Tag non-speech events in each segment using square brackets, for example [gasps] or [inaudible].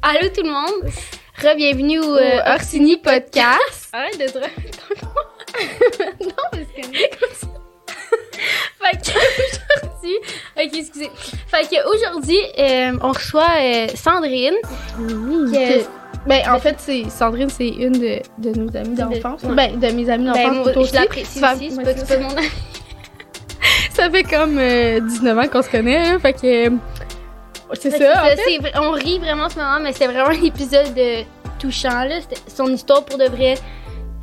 Allô tout le monde, re-bienvenue au, euh, Orsini Podcast. Arrête de te [laughs] non, parce que... [laughs] Fait qu'aujourd'hui, ok excusez. Fait qu'aujourd'hui, euh, on reçoit euh, Sandrine. que- Ben, en fait, c'est Sandrine, c'est une de, de nos amies d'enfance. ouais. Ben, de mes amies ben, d'enfance. moi, toi je aussi. l'apprécie Ça- aussi, c'est ouais, pas c'est c'est pas mon ami. [laughs] Ça fait comme euh, 19 ans qu'on se connaît, hein, fait que... euh, C'est ça, en fait. on rit vraiment en ce moment, mais c'est vraiment un épisode euh, touchant. Là. Son histoire, pour de vrai,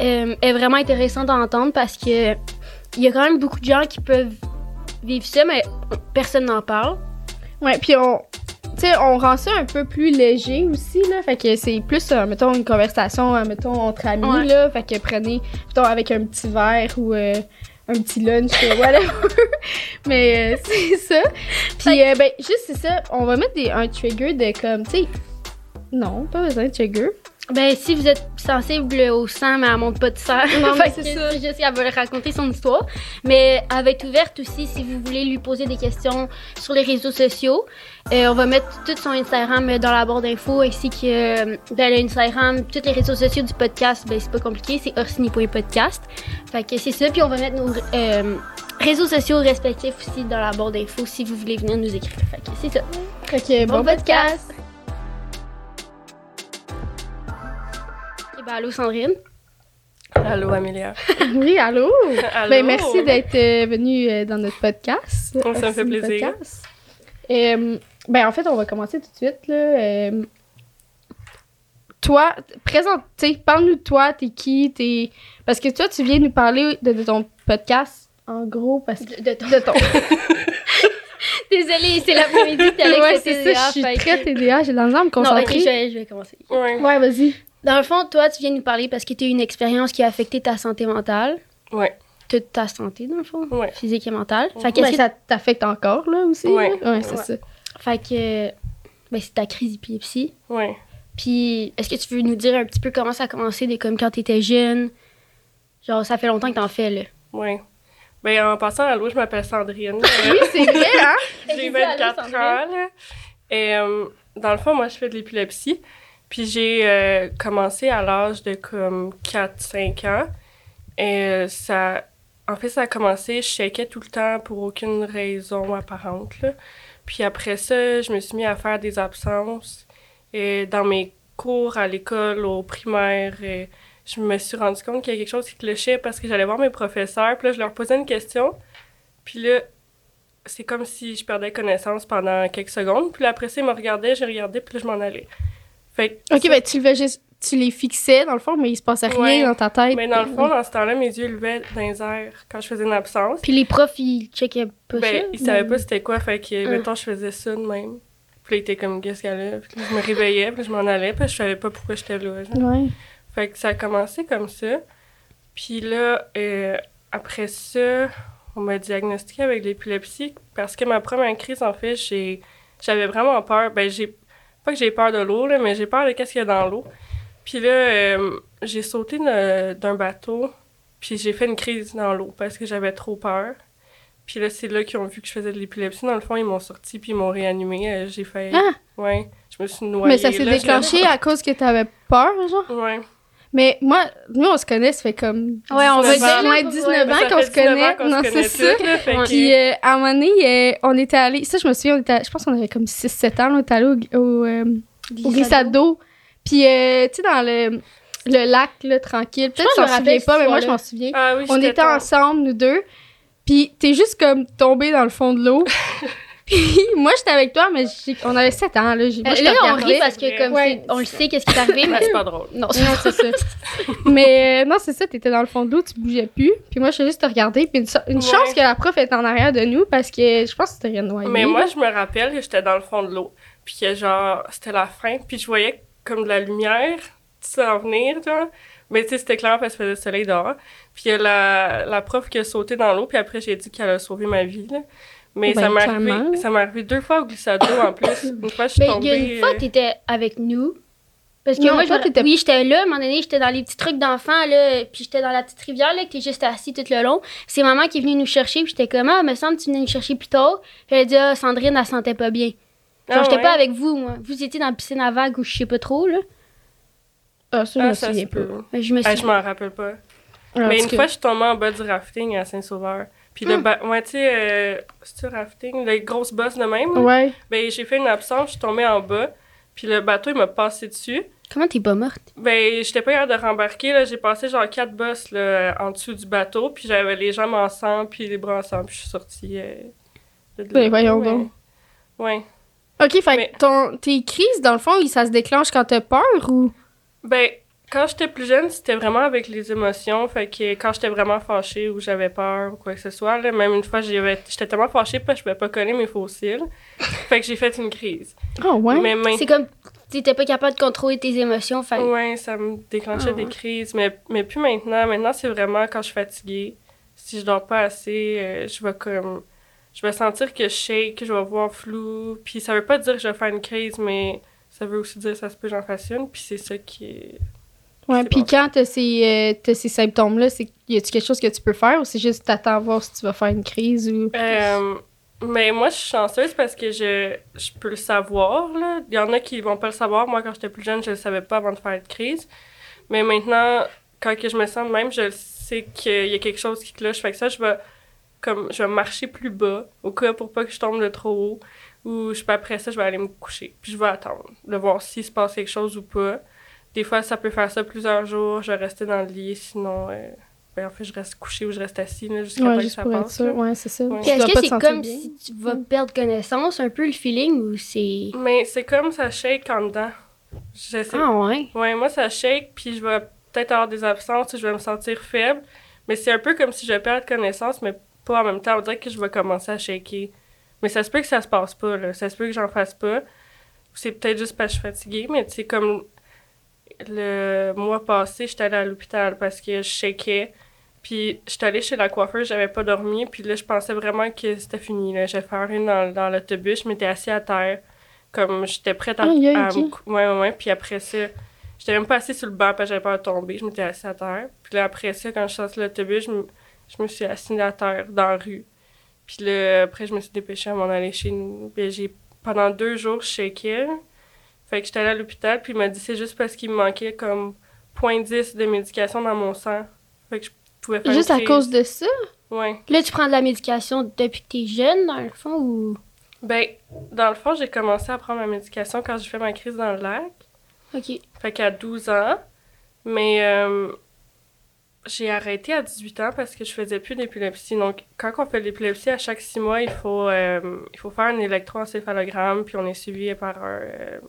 euh, est vraiment intéressante à entendre parce que il y a quand même beaucoup de gens qui peuvent vivre ça, mais personne n'en parle. Ouais, puis on... Tu sais, on rend ça un peu plus léger aussi, là. Fait que c'est plus, euh, mettons, une conversation, euh, mettons, entre amis, Ouais. là. Fait que prenez, mettons, avec un petit verre ou euh, un petit lunch, euh, whatever. [laughs] Mais euh, [laughs] c'est ça. Puis, euh, ben, juste, c'est ça. On va mettre des, un trigger de comme, tu sais... Non, pas besoin de trigger. Ben, si vous êtes sensible au sang, mais elle monte pas de sang. Non, c'est ça. Juste qu'elle va raconter son histoire. Mais elle va être ouverte aussi si vous voulez lui poser des questions sur les réseaux sociaux. Euh, on va mettre tout son Instagram dans la barre d'infos ainsi que euh, ben, le Instagram, tous les réseaux sociaux du podcast. Ben, c'est pas compliqué, c'est orsini.podcast. Fait que c'est ça. Puis on va mettre nos euh, réseaux sociaux respectifs aussi dans la barre d'infos si vous voulez venir nous écrire. Fait que c'est ça. Fait que, bon, podcast. Et ben, allô Sandrine. Allô, Amélia. [laughs] Oui, allô? Allô. Ben, merci d'être euh, venu euh, dans notre podcast. Oh, ça me fait plaisir. Euh, ben, en fait, on va commencer tout de suite, là. Toi, présente, parle-nous de toi, t'es qui, t'es... Parce que toi, tu viens nous parler de, de ton podcast, en gros, parce que... De, de ton- De ton... [laughs] Désolée, c'est l'après-midi, t'es avec ouais, c'est ça, je suis très TDA, j'ai de la me Non, ok, concentrer. je vais, je vais commencer. Ouais. Ouais, vas-y. Dans le fond, toi, tu viens nous parler parce que tu as eu une expérience qui a affecté ta santé mentale. Ouais. Toute ta santé, dans le fond. Ouais. Physique et mentale. Fait Ben, qu'est-ce que- ça t'affecte encore, là, aussi? Ouais. là? Ouais, c'est Ouais. ça. fait que. Ben, c'est ta crise d'épilepsie. Ouais. Puis, est-ce que tu veux nous dire un petit peu comment ça a commencé, de comme quand t'étais jeune? Genre, ça fait longtemps que t'en fais, là. Ouais. Ben, en passant à l'eau, je m'appelle Sandrine. [laughs] Oui, c'est vrai, hein? J'ai J'ai dit allô, 24 ans, là. Et euh, dans le fond, moi, je fais de l'épilepsie. Puis j'ai euh, commencé à l'âge de comme 4-5 ans. Et euh, ça... En fait, ça a commencé, je shakais tout le temps pour aucune raison apparente, là. Puis après ça, je me suis mis à faire des absences. Et dans mes cours à l'école, au primaire, et je me suis rendu compte qu'il y a quelque chose qui clochait parce que j'allais voir mes professeurs, puis là, je leur posais une question. Puis là, c'est comme si je perdais connaissance pendant quelques secondes. Puis là, après ça, ils me regardaient, je regardais, puis là, je m'en allais. Fait que Ok, ben tu, levais juste- tu les fixais, dans le fond, mais il se passait rien Ouais. dans ta tête. Mais dans le fond, dans ce temps-là, mes yeux levaient dans les airs quand je faisais une absence. Puis les profs, ils checkaient pas Ben, ça? ils savaient pas c'était quoi, fait que, mettons, je faisais ça de même. Puis là, ils étaient comme, qu'est-ce qu'elle a? Puis là, je me réveillais, puis je m'en allais, puis je savais pas pourquoi j'étais là. genre. Ouais. Fait que ça a commencé comme ça. Puis là, euh, après ça, on m'a diagnostiqué avec l'épilepsie parce que ma première crise, en fait, j'ai, j'avais vraiment peur. Ben, j'ai, pas que j'ai peur de l'eau, mais j'ai peur de qu'est-ce qu'il y a dans l'eau. Puis là, euh, j'ai sauté d'un bateau, puis j'ai fait une crise dans l'eau parce que j'avais trop peur. Puis là, c'est là qu'ils ont vu que je faisais de l'épilepsie. Dans le fond, ils m'ont sorti puis ils m'ont réanimé. Euh, j'ai fait... Ah! Ouais, je me suis noyée. Mais ça s'est déclenché à cause que t'avais peur, genre? Ouais. Mais moi, nous, on se connaît, ça fait comme. Ouais, on va 19 dire, pour- 19 ouais, ans qu'on se 19 connaît. Non, c'est ça. Puis euh, à un moment donné, euh, on était allé. Ça, je me souviens, on était, je pense qu'on avait comme 6-7 ans, on était allé au, au, euh, au glissade d'eau. Puis, euh, tu sais, dans le, le lac, là, tranquille. Peut-être que tu t'en souviens pas, mais moi, je m'en souviens. Ah oui, On était ensemble, nous deux. Puis t'es juste comme tombé dans le fond de l'eau. [laughs] Puis [laughs] moi, j'étais avec toi, mais on avait 7 ans, là. J'ai- Moi, je là, on rit parce que, comme, Ouais. on le sait, qu'est-ce qui est arrivé, Mais c'est pas drôle. Non, c'est ça. [laughs] mais euh, non, c'est ça, t'étais dans le fond de l'eau, tu bougeais plus. Puis moi, je faisais juste te regarder. Puis une, so- une Ouais. chance que la prof est en arrière de nous parce que je pense que c'était rien noyé. Mais moi, je me rappelle que j'étais dans le fond de l'eau. Puis que genre, c'était la fin. Puis je voyais comme de la lumière s'en venir, genre. Mais tu sais, c'était clair parce faisait le soleil dehors. Puis la, la prof qui a sauté dans l'eau. Puis après, j'ai dit qu'elle a sauvé ma vie, là. Mais Ben, ça m'est clairement. arrivé, ça m'est arrivé deux fois au glissade d'eau en plus. [laughs] Une fois, je suis Mais il y tombée. a une fois, euh, t'étais avec nous. Parce que Non, moi, je toi, t'étais- oui, j'étais là. À un moment donné, j'étais dans les petits trucs d'enfants, là. Puis j'étais dans la petite rivière, là, que t'es juste assis tout le long. C'est maman qui est venue nous chercher. Puis j'étais comme, ah, me semble que tu venais nous chercher plus tard. Puis elle a dit, ah, Sandrine, elle sentait pas bien. Genre, Ah j'étais ouais? pas avec vous, moi. Vous étiez dans la piscine à vagues ou je sais pas trop, là. Ah, ça, je Ah, me ça souviens pas. peut. Mais je me Ah, suis. je m'en rappelle pas. Ah, Mais une fois, je suis tombée en bas du rafting à Saint-Sauveur. Puis le Hmm. ba... ouais, tu sais, euh, c'est-tu rafting? Les grosses bosses de même, là? Ouais. Ben, j'ai fait une absence, je suis tombée en bas. Puis le bateau, il m'a passé dessus. Comment t'es pas morte? Ben, j'étais pas capable de rembarquer, là. J'ai passé genre quatre bosses, là, en dessous du bateau. Puis j'avais les jambes ensemble, puis les bras ensemble. Puis je suis sortie. euh, de là. Ben, voyons Ouais. donc. Ouais. Ok, fait Mais- ton, tes crises, dans le fond, ça se déclenche quand t'as peur ou? Ben, quand j'étais plus jeune, c'était vraiment avec les émotions. Fait que quand j'étais vraiment fâchée ou j'avais peur ou quoi que ce soit, là, même une fois, j'avais- j'étais tellement fâchée parce que je pouvais pas coller mes fossiles. [laughs] fait que j'ai fait une crise. Ah, ouais? Mais main- C'est comme. T'étais pas capable de contrôler tes émotions, fait. Ouais, ça me déclenchait Ah des ouais. crises. Mais, mais plus maintenant. Maintenant, c'est vraiment quand je suis fatiguée. Si je dors pas assez, euh, je vais comme. Je vais sentir que je shake, que je vais voir flou. Puis ça veut pas dire que je vais faire une crise, mais ça veut aussi dire que ça se peut que j'en fasse une. Puis c'est ça qui est. Ouais, puis quand t'as ces, euh, ces symptômes-là, c'est y a-tu quelque chose que tu peux faire ou c'est juste t'attends voir si tu vas faire une crise ou? Euh, mais moi, je suis chanceuse parce que je, je peux le savoir. Là. Il y en a qui vont pas le savoir. Moi, quand j'étais plus jeune, je le savais pas avant de faire une crise. Mais maintenant, quand que je me sens de même, je sais qu'il y a quelque chose qui cloche. Fait que ça, je vais, comme, je vais marcher plus bas au cas pour pas que je tombe de trop haut. Ou je, après ça, je vais aller me coucher. Puis je vais attendre de voir s'il se passe quelque chose ou pas. Des fois, ça peut faire ça plusieurs jours. Je vais rester dans le lit. Sinon, euh, ben, en fait, je reste couché ou je reste assis jusqu'à temps Ouais, que juste ça pour être passe. Ouais, c'est ça. Ouais. Est-ce que c'est comme bien. si tu vas perdre connaissance, un peu le feeling, ou c'est. Mais c'est comme ça shake en dedans. Je sais. Ah ouais? Ouais, moi, ça shake, puis je vais peut-être avoir des absences, je vais me sentir faible. Mais c'est un peu comme si je perds connaissance, mais pas en même temps. On dirait que je vais commencer à shaker. Mais ça se peut que ça se passe pas, là. Ça se peut que j'en fasse pas. C'est peut-être juste parce que je suis fatiguée, mais tu sais, comme le mois passé, j'étais allée à l'hôpital parce que je shakais. Puis j'étais allée chez la coiffeuse, j'avais pas dormi. Puis là, je pensais vraiment que c'était fini. Là. J'allais faire une dans, dans l'autobus, je m'étais assise à terre. Comme j'étais prête à, Aïe, aïe, à ok. me Ouais, ouais, ouais. Puis après ça, j'étais même pas assise sur le banc parce que j'avais peur de tomber. Je m'étais assise à terre. Puis là, après ça, quand je suis sortie de l'autobus, je me, je me suis assise à terre dans la rue. Puis là, après, je me suis dépêchée à m'en aller chez nous. Puis j'ai, pendant deux jours, je shakais. Fait que j'étais allée à l'hôpital, puis il m'a dit c'est juste parce qu'il me manquait comme 0.10 de médication dans mon sang. Fait que je pouvais faire Juste à cause de ça? Ouais. Là, tu prends de la médication depuis que t'es jeune, dans le fond, ou? Ben, dans le fond, j'ai commencé à prendre ma médication quand j'ai fait ma crise dans le lac. Ok. Fait qu'à 12 ans. Mais euh, j'ai arrêté à 18 ans parce que je faisais plus d'épilepsie. Donc, quand on fait de l'épilepsie, à chaque six mois, il faut, euh, il faut faire un électroencéphalogramme, puis on est suivi par un euh,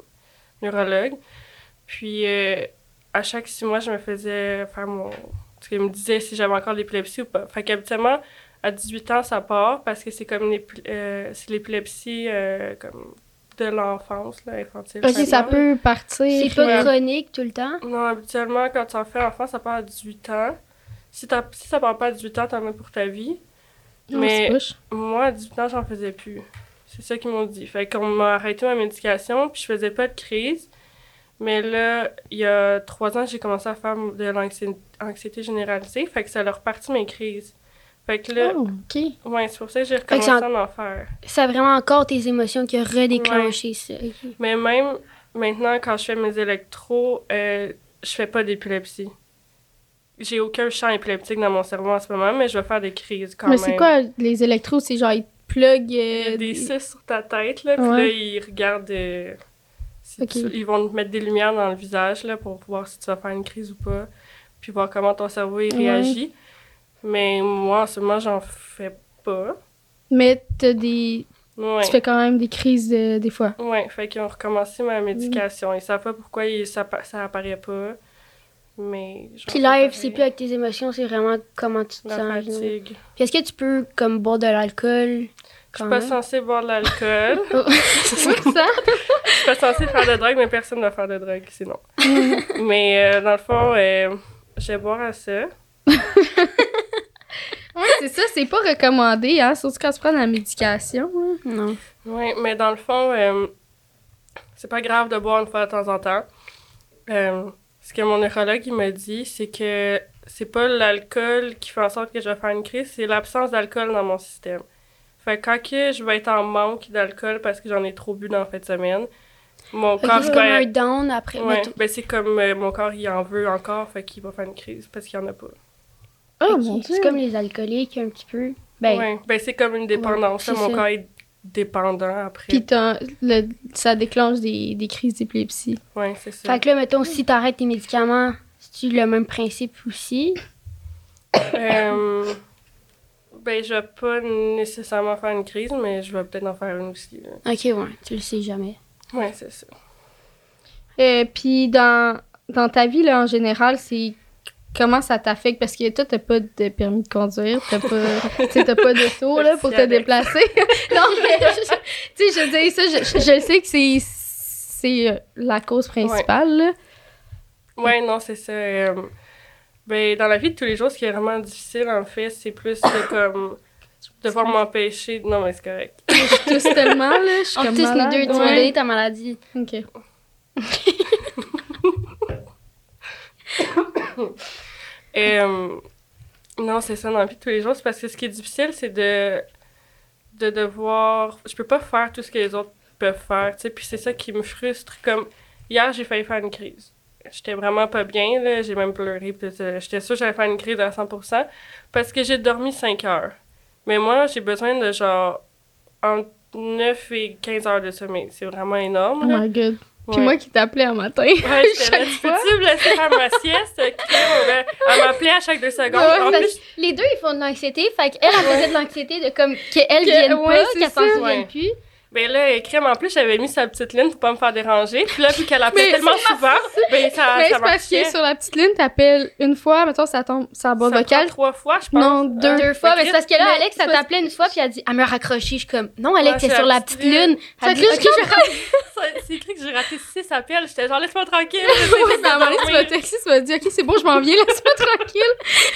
neurologue. Puis, euh, à chaque six mois, je me faisais faire mon. Parce qu'il me disait si j'avais encore l'épilepsie ou pas. Fait qu'habituellement, à 18 ans, ça part parce que c'est comme euh, c'est l'épilepsie euh, comme de l'enfance, là, infantile. Ok, ça peut partir. C'est pas ouais. chronique tout le temps? Non, habituellement, quand tu en fais enfant, ça part à 18 ans. Si, t'as- si ça part pas à 18 ans, t'en as pour ta vie. Non, mais-. Moi, à 18 ans, j'en faisais plus. C'est ça qu'ils m'ont dit. Fait qu'on m'a arrêté ma médication, puis je faisais pas de crise. Mais là, il y a trois ans, j'ai commencé à faire de l'anxiété anxiété généralisée. Fait que ça a reparti mes crises. Fait que là, Oh, ok. ouais, c'est pour ça que j'ai recommencé à en faire. C'est vraiment encore tes émotions qui ont redéclenché ça. Mais même maintenant, quand je fais mes électros, euh, je fais pas d'épilepsie. J'ai aucun champ épileptique dans mon cerveau en ce moment, mais je vais faire des crises quand Mais même. c'est quoi les électros? C'est genre, ils plug. Il y a des cis sur ta tête, là, puis Ouais. là, ils regardent... euh, si Ok. tu- ils vont te mettre des lumières dans le visage, là, pour voir si tu vas faire une crise ou pas, puis voir comment ton cerveau, il Ouais. réagit. Mais moi, en ce moment, j'en fais pas. Mais t'as des. Ouais. Tu fais quand même des crises de- des fois. Ouais, fait qu'ils ont recommencé ma médication. Ils savent pas pourquoi ça, ça apparaît pas. Mais. Puis live, c'est plus avec tes émotions, c'est vraiment comment tu te La sens. fatigue. Puis est-ce que tu peux, comme, boire de l'alcool? Je suis pas censée boire de l'alcool. [laughs] C'est ça? Je suis pas censée faire de drogue, mais personne ne va faire de drogue, sinon. [laughs] mais euh, dans le fond, euh, je vais boire à ça. Ouais, c'est ça, c'est pas recommandé, hein, surtout quand tu prends de la médication. hein. Non. Oui, mais dans le fond, euh, c'est pas grave de boire une fois de temps en temps. Euh, ce que mon neurologue il m'a dit, c'est que c'est pas l'alcool qui fait en sorte que je vais faire une crise, c'est l'absence d'alcool dans mon système. Fait Fait que quand que je vais être en manque d'alcool parce que j'en ai trop bu dans la fin de semaine, mon Fait corps, c'est comme un down après. ouais, ben c'est comme euh, mon corps, il en veut encore, fait qu'il va faire une crise parce qu'il y en a pas. Oh mon dieu. C'est comme les alcooliques un petit peu. Ben, ouais, ben c'est comme une dépendance. Ouais, là, c'est mon ça. corps est dépendant après. Puis t'as- le- ça déclenche des, des crises d'épilepsie. ouais, c'est ça. fait que là, mettons, si t'arrêtes tes médicaments, c'est-tu le même principe aussi? [coughs] Euh, ben, je vais pas nécessairement faire une crise, mais je vais peut-être en faire une aussi. là. Ok, ouais, tu le sais jamais. Ouais, c'est ça. Euh, puis dans, dans ta vie, là, en général, c'est comment ça t'affecte? Parce que toi, t'as pas de permis de conduire, t'as pas, t'as pas d'auto, [laughs] là, pour te déplacer. [laughs] [laughs] non, mais, je- tu sais, je dis ça, je, je sais que c'est, c'est euh, la cause principale, là. Ouais, non, c'est ça. euh, ben, dans la vie de tous les jours, ce qui est vraiment difficile, en fait, c'est plus de, comme devoir m'empêcher. Non, mais c'est correct. Je tousse tellement, là, je suis On comme tous les malade. deux, tu m'as donné ta maladie. OK. [laughs] Euh, non, c'est ça, dans la vie de tous les jours. C'est parce que ce qui est difficile, c'est de, de devoir. Je peux pas faire tout ce que les autres peuvent faire, tu sais. Puis c'est ça qui me frustre. Comme hier, j'ai failli faire une crise. J'étais vraiment pas bien, là. J'ai même pleuré. euh, J'étais sûre que j'allais faire une crise à 100% parce que j'ai dormi 5 heures. Mais moi, j'ai besoin de genre entre 9 et 15 heures de sommeil. C'est vraiment Oh énorme. là. my God. Puis Ouais. moi qui t'appelais un matin. Ouais, [laughs] chaque fois. peux-tu me laisser faire ma sieste? Elle elle m'appelait à chaque deux secondes. Ouais, en Fait plus, que les deux, ils font de l'anxiété. Fait qu'elle, elle faisait de l'anxiété de comme qu'elle Que- vienne ouais, pas, qu'elle s'en souvienne Ouais. plus. Ben là, crème, en plus, j'avais mis sa petite ligne pour pas me faire déranger. Puis là, vu qu'elle Mais tellement souvent, ben ça, Mais ça c'est parce que marchait. sur la petite ligne, t'appelles une fois, mettons, ça tombe, ça boîte vocale. trois fois, je pense. Non, deux. Deux fois, mais c'est parce que là, Alex, ça t'appelait une fois, puis elle dit, elle me raccroché. Je suis comme, non, Alex, Ouais, t'es c'est sur la petite lune. C'est écrit que j'ai raté six appels. J'étais genre, laisse-moi tranquille. De mais à un moment donné, tu m'as texté, tu m'as dit, OK, c'est bon, je m'en viens, [laughs] laisse-moi tranquille.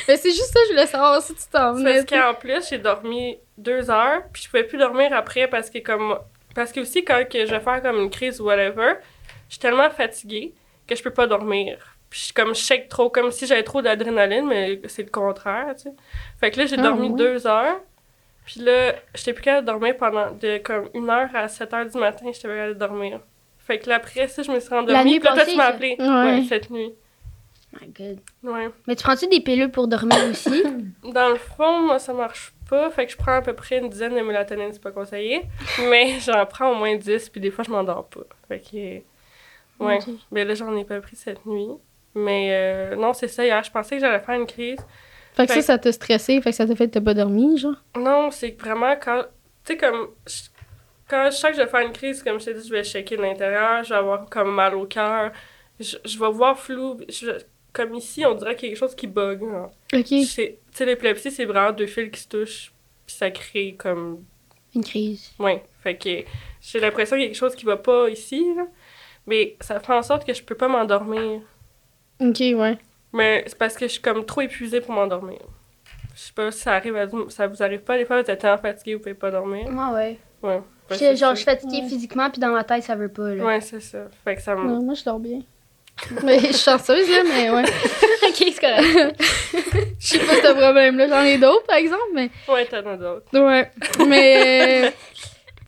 Mais c'est juste ça, je voulais savoir si tu t'en venais. Parce qu'en plus, j'ai dormi deux heures, puis je pouvais plus dormir après parce que comme parce que aussi quand que je vais faire comme une crise ou whatever, je suis tellement fatiguée que je peux pas dormir. Puis je suis comme je shake trop, comme si j'avais trop d'adrénaline, mais c'est le contraire, tu sais. Fait que là, j'ai Ah, dormi deux heures, puis là, j'étais plus capable de dormir pendant de comme une heure à 7 heures du matin, j'étais pas capable de dormir. Fait que là, après ça, je me suis rendormie, La nuit puis là, tu m'as appelé. Ouais. Ouais, cette nuit. My God. Ouais. Mais tu prends-tu des pilules pour dormir aussi? [coughs] Dans le fond, moi, ça marche pas. Fait que je prends à peu près une dizaine de mélatonine, c'est pas conseillé. Mais [laughs] j'en prends au moins 10, puis des fois, je m'endors pas. Fait que. Ouais. Ok. Mais là, j'en ai pas pris cette nuit. Mais euh, non, c'est ça. Hier, je pensais que j'allais faire une crise. Fait que ça, Fait- ça t'a stressé, fait que ça t'a fait que t'as pas dormi, genre? Non, c'est vraiment quand. Tu sais, comme. je- Quand je sens que je vais faire une crise, comme je t'ai dit, je vais checker de l'intérieur, je vais avoir comme mal au cœur. Je, je vais voir flou. Je- comme ici, on dirait qu'il y a quelque chose qui bug. genre. OK. C'est- Tu sais, l'épilepsie, c'est vraiment deux fils qui se touchent, puis ça crée comme. Une crise. Ouais. Fait que j'ai l'impression qu'il y a quelque chose qui va pas ici, là. Mais ça fait en sorte que je peux pas m'endormir. OK, ouais. Mais c'est parce que je suis comme trop épuisée pour m'endormir. Je sais pas si ça arrive à ça vous arrive pas des fois vous êtes tellement fatigué vous pouvez pas dormir. Moi, ouais. Ouais. Je- Ouais, genre, ça. je suis fatiguée physiquement, puis dans ma tête, ça veut pas, là. Ouais, c'est ça. Fait que ça me Non, moi, je dors bien. [laughs] mais je suis chanceuse, là, mais ouais. [laughs] ok, c'est correct. [laughs] Je sais pas ce problème-là. J'en ai d'autres, par exemple, mais... Ouais, t'en as d'autres. Ouais. Mais...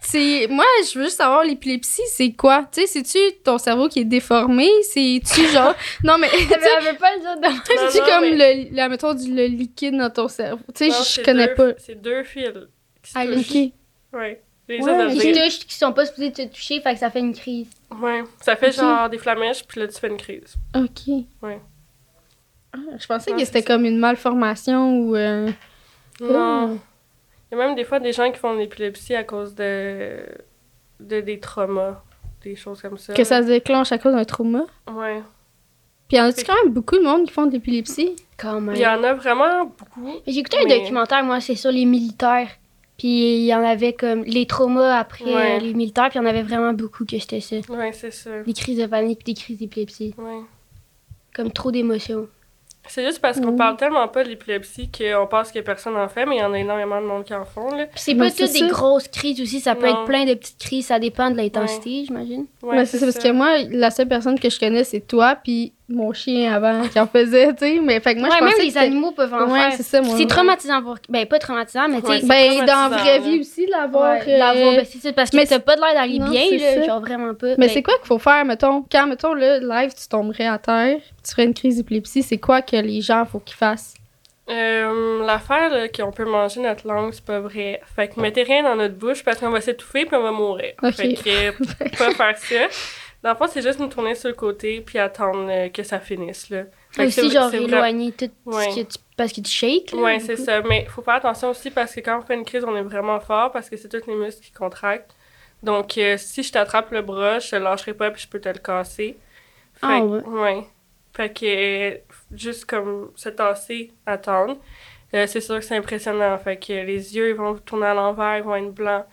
c'est... Moi, je veux juste savoir, l'épilepsie, c'est quoi? Tu sais, c'est-tu ton cerveau qui est déformé? C'est-tu genre... Non, mais... Mais elle veut pas le dire de non, comme mais- le, la, mettons, du, le liquide dans ton cerveau? Tu sais, je c'est connais deux- pas. C'est deux fils Ah. OK. Ouais. Les Ouais, autres, Qui sont pas supposés te toucher, fait que ça fait une crise. Ouais. Ça fait genre des flamèches, puis là, tu fais une crise. OK. Ouais. Ah, je pensais que c'était comme une malformation ou... euh, Non. Il y a même des fois des gens qui font de l'épilepsie à cause de, de des traumas, des choses comme ça. Que ça se déclenche à cause d'un trauma? Ouais. Puis y en a-tu quand même beaucoup de monde qui font de l'épilepsie? Quand même. Il y en a vraiment beaucoup. J'ai écouté un documentaire, moi, c'est sur les militaires. Puis il y en avait comme les traumas après Ouais. euh, les militaires, puis il y en avait vraiment beaucoup que c'était ça. Ouais, c'est ça. Des crises de panique, puis des crises d'épilepsie. Ouais. Comme trop d'émotions. C'est juste parce qu'on Mhm. parle tellement pas de l'épilepsie qu'on pense que personne en fait, mais il y en a énormément de monde qui en font, là. C'est pas c'est toutes des ça. grosses crises aussi, ça peut Non. être plein de petites crises, ça dépend de l'intensité, j'imagine. Ouais, c'est ça, parce que moi, la seule personne que je connais, c'est toi, puis mon chien avant qui en faisait, tu sais. Mais fait que moi, ouais, je même pensais les que c'était- animaux peuvent en Ouais, faire. c'est ça, moi. C'est traumatisant pour. Ben, pas traumatisant, mais tu sais. c'est Ben, dans la vraie vie aussi, l'avoir. Ouais, l'avoir, euh, ben, c'est ça, parce que mais t'as pas de l'air d'aller bien, c'est là, ça. genre vraiment pas. Mais Ben, c'est quoi qu'il faut faire, mettons, quand, mettons, là, live, tu tomberais à terre, tu ferais une crise d'épilepsie, c'est quoi que les gens, faut qu'ils fassent? Euh, L'affaire là, qu'on peut manger notre langue, c'est pas vrai. Fait que mettez rien dans notre bouche parce qu'on va s'étouffer puis on va mourir. Ok. Fait que [laughs] pas faire ça. Dans le fond, c'est juste nous tourner sur le côté puis attendre euh, que ça finisse. Là. Fait aussi, genre, éloigner tout Ouais. ce que tu. Parce que tu shakes, là. Ouais, beaucoup. c'est ça. Mais faut faire attention aussi parce que quand on fait une crise, on est vraiment fort parce que c'est tous les muscles qui contractent. Donc, euh, si je t'attrape le bras, je te lâcherai pas puis je peux te le casser. Fait, Ah que- ouais. Fait que euh, juste comme se tasser, attendre. Euh, c'est sûr que c'est impressionnant. Fait que les yeux ils vont tourner à l'envers, ils vont être blancs.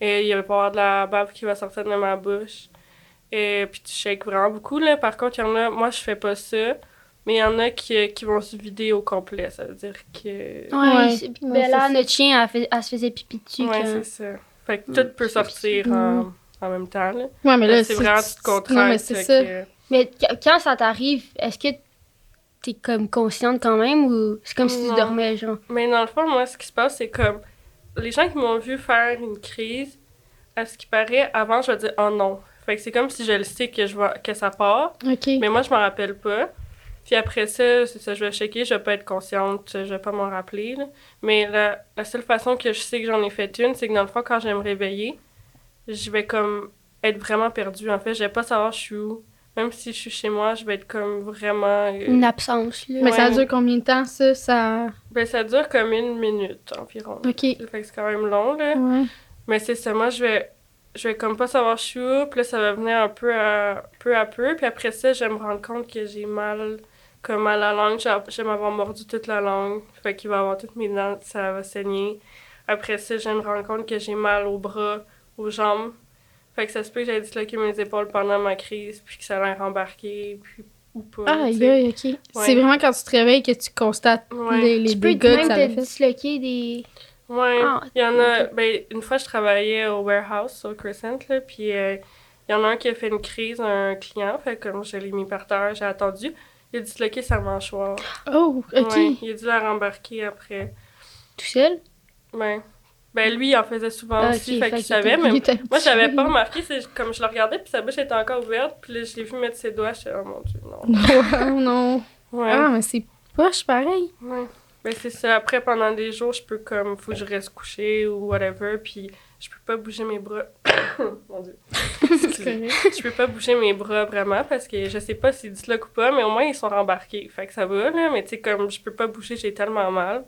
Et il va pas y avoir de la bave qui va sortir de ma bouche. Et puis tu shakes vraiment beaucoup. Là. Par contre, il y en a, moi je fais pas ça. Mais il y en a qui, qui vont se vider au complet. Ça veut dire que. Ouais, là, notre chien, elle, fait- elle se faisait pipi dessus. Ouais, c'est ça. Fait que Mm, tout peut sortir en, en même temps. Là. Ouais, mais là, c'est vraiment contractes. Non, mais c'est fait ça. que- Mais qu- quand ça t'arrive, est-ce que t'es comme consciente quand même ou c'est comme si tu dormais, genre? Mais dans le fond, moi, ce qui se passe, c'est comme les gens qui m'ont vu faire une crise, à ce qui paraît, avant, je vais dire oh non. Fait que c'est comme si je le sais que, je vois, que ça part, mais moi, je m'en rappelle pas. Puis après ça, c'est ça, je vais checker, je vais pas être consciente, je vais pas m'en rappeler. là. Mais la, la seule façon que je sais que j'en ai fait une, c'est que dans le fond, quand je vais me réveiller, je vais comme être vraiment perdue. En fait, je vais pas savoir je suis où. Même si je suis chez moi, je vais être comme vraiment. euh, Une absence, là. Mais ça dure combien de temps, ça? Ça... Ben, ça dure comme une minute environ. OK. Fait que c'est quand même long, là. Ouais. Mais c'est ça, moi, je vais, je vais comme pas savoir je suis où, puis là, ça va venir un peu à peu, à peu. Puis après ça, je vais me rendre compte que j'ai mal, comme à la langue. Je vais m'avoir mordu toute la langue. Fait qu'il va y avoir toutes mes dents, ça va saigner. Après ça, je vais me rendre compte que j'ai mal aux bras, aux jambes. Fait que ça se peut que j'aie disloqué mes épaules pendant ma crise, puis que ça a l'air embarqué, puis ou pas. Ah, aïe, OK. C'est vraiment quand tu te réveilles que tu constates Ouais. les, les Tu peux dégâts que même ça te fait. disloquer des. Ouais, Ah, il y en a. Ben, une fois, je travaillais au warehouse sur Crescent, là, puis euh, il y en a un qui a fait une crise à un client, fait comme je l'ai mis par terre, j'ai attendu. Il a disloqué sa mâchoire. Oh, OK. Ouais, il a dû la rembarquer après. Tout seul? Ouais. Ben, lui, il en faisait souvent Ah, aussi, fait fait qu'il savait, mais moi, j'avais pas remarqué. C'est comme je le regardais, puis sa bouche était encore ouverte, puis là, je l'ai vu mettre ses doigts, j'étais, oh mon dieu, non. [laughs] Oh non. Ouais. Ah, mais c'est poche pareil. Ouais. Ben, c'est ça. Après, pendant des jours, je peux comme, faut que je reste couchée ou whatever, puis je peux pas bouger mes bras. [coughs] Mon Dieu. [laughs] Je peux pas bouger mes bras vraiment parce que je sais pas s'ils disloquent ou pas, mais au moins ils sont rembarqués. Fait que ça va, là, mais tu sais, comme je peux pas bouger, j'ai tellement mal.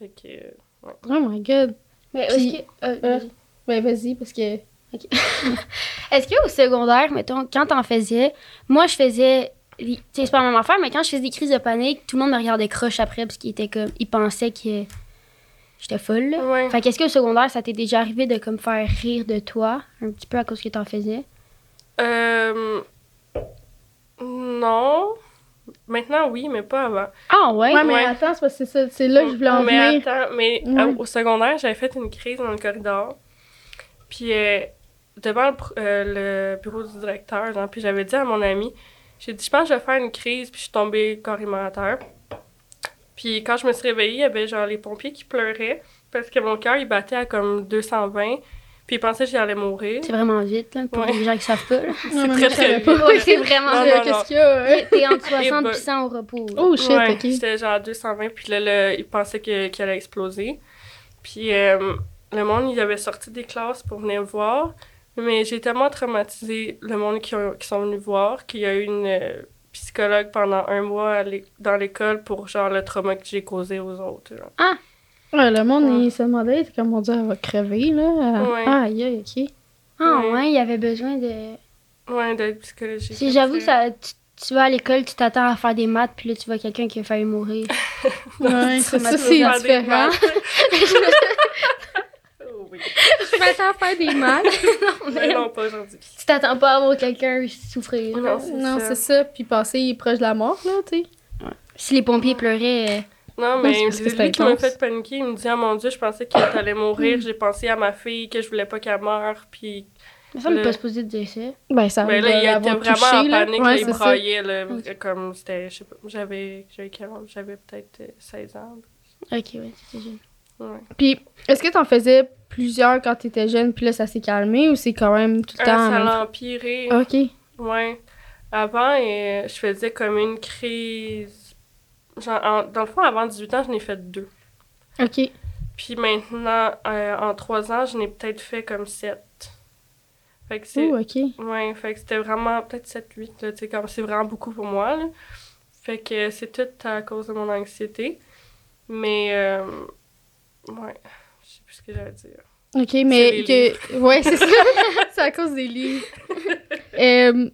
Fait que. euh, Oh my god. Mais Puis, est-ce que. euh, euh, vas-y. Ben, vas-y, parce que. [laughs] Est-ce qu'au secondaire, mettons, quand t'en faisais, moi je faisais. Tu sais, c'est pas la même affaire, mais quand je faisais des crises de panique, tout le monde me regardait croche après parce qu'ils étaient comme. Ils pensaient que j'étais folle, là. Ouais. Fait qu'est-ce qu'au secondaire, ça t'est déjà arrivé de comme faire rire de toi, un petit peu à cause que t'en faisais? Euh. Non. Maintenant, oui, mais pas avant. Ah ouais? Ouais, mais Ouais. attends, c'est parce que c'est ça- c'est là que je voulais en mais venir. attends, mais Ouais. euh, au secondaire, j'avais fait une crise dans le corridor. Puis euh, devant le, pr- euh, le bureau du directeur, genre, puis j'avais dit à mon ami, j'ai dit, je pense que je vais faire une crise, puis je suis tombée carrément à terre. Puis quand je me suis réveillée, il y avait genre les pompiers qui pleuraient parce que mon cœur, il battait à comme 220. Puis ils pensaient que j'allais mourir. C'est vraiment vite, là, pour Ouais. les gens qui savent pas. mais très, très vite. Ouais, c'est vraiment Non, vite. non, Qu'est-ce qu'il y a? hein? T'es entre 60 [laughs] Et et ben- 100 au repos. là. Oh shit, Ouais, ok. C'était genre 220, puis là, là ils pensaient que- qu'il allait exploser. Puis euh, le monde, ils avaient sorti des classes pour venir me voir. Mais j'ai tellement traumatisé le monde qui, ont- qui sont venus voir qu'il y a eu une euh, psychologue pendant un mois dans l'école pour genre le trauma que j'ai causé aux autres. genre. Ouais, le monde, Ouais. il se demandait, c'est comme on dit, elle va crever, là. Ouais. Ah, aïe, aïe, ok. Ah Ouais. ouais, il y avait besoin de. Ouais, d'aide psychologique. Si j'avoue que ça, tu, tu vas à l'école, tu t'attends à faire des maths, puis là tu vois quelqu'un qui a failli mourir. Ouais, [laughs] c'est ça, traumatisé c'est différent. [laughs] [laughs] Oh. Je m'attends à faire des maths. [laughs] Mais non, pas aujourd'hui. Tu t'attends pas à voir quelqu'un souffrir. Non, c'est Non, ça. c'est ça. Puis passer proche de la mort, là, tu sais. Si les pompiers pleuraient. euh, Non, mais c'est lui qui m'a fait paniquer, il me dit Ah mon Dieu, je pensais qu'elle allait mourir. J'ai pensé à ma fille, que je voulais pas qu'elle meure. Puis Mais ça, Le- pas supposé dire ça. Ben, ça Mais arrive là, il était vraiment touché, en panique, Ouais, il braillait, là, Ok. comme c'était, je sais pas, j'avais, j'avais? J'avais peut-être euh, 16 ans. Ok, ouais, c'était jeune. Ouais. Puis, est-ce que t'en faisais plusieurs quand t'étais jeune, puis là, ça s'est calmé, ou c'est quand même tout le Euh, temps... ça l'a empiré. Ok. Ouais. Avant, euh, je faisais comme une crise. Genre, en- dans le fond, avant 18 ans, je n'ai fait deux. Ok. Puis maintenant, euh, en trois ans, je n'ai peut-être fait comme sept. Fait que c'est. Ok. Ouais, fait que c'était vraiment peut-être 7-8, là, tu sais, comme c'est vraiment beaucoup pour moi, là. Fait que c'est tout à cause de mon anxiété. Mais, euh, ouais, ce que j'allais dire. Ok, mais que... [laughs] Ouais, c'est ça. [laughs] c'est à cause des livres. [laughs] Euh,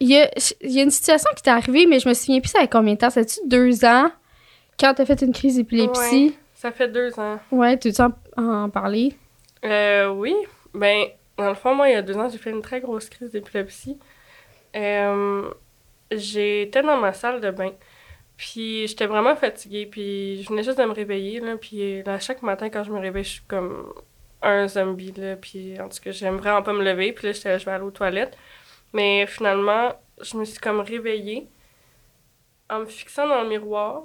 Il y, a, il y a une situation qui t'est arrivée, mais je me souviens plus ça a combien de temps. C'était-tu deux ans quand t'as fait une crise d'épilepsie? Ça fait deux ans. Ouais, tu veux en, en parler? Euh, oui. Ben, dans le fond, moi, il y a deux ans, j'ai fait une très grosse crise d'épilepsie. Euh, j'étais dans ma salle de bain. Puis j'étais vraiment fatiguée. Puis je venais juste de me réveiller. Là, puis là, chaque matin, quand je me réveille, je suis comme un zombie. Là, puis en tout cas, j'aime vraiment pas me lever. Puis là, j'étais, je vais aller aux toilettes. Mais finalement, je me suis comme réveillée en me fixant dans le miroir.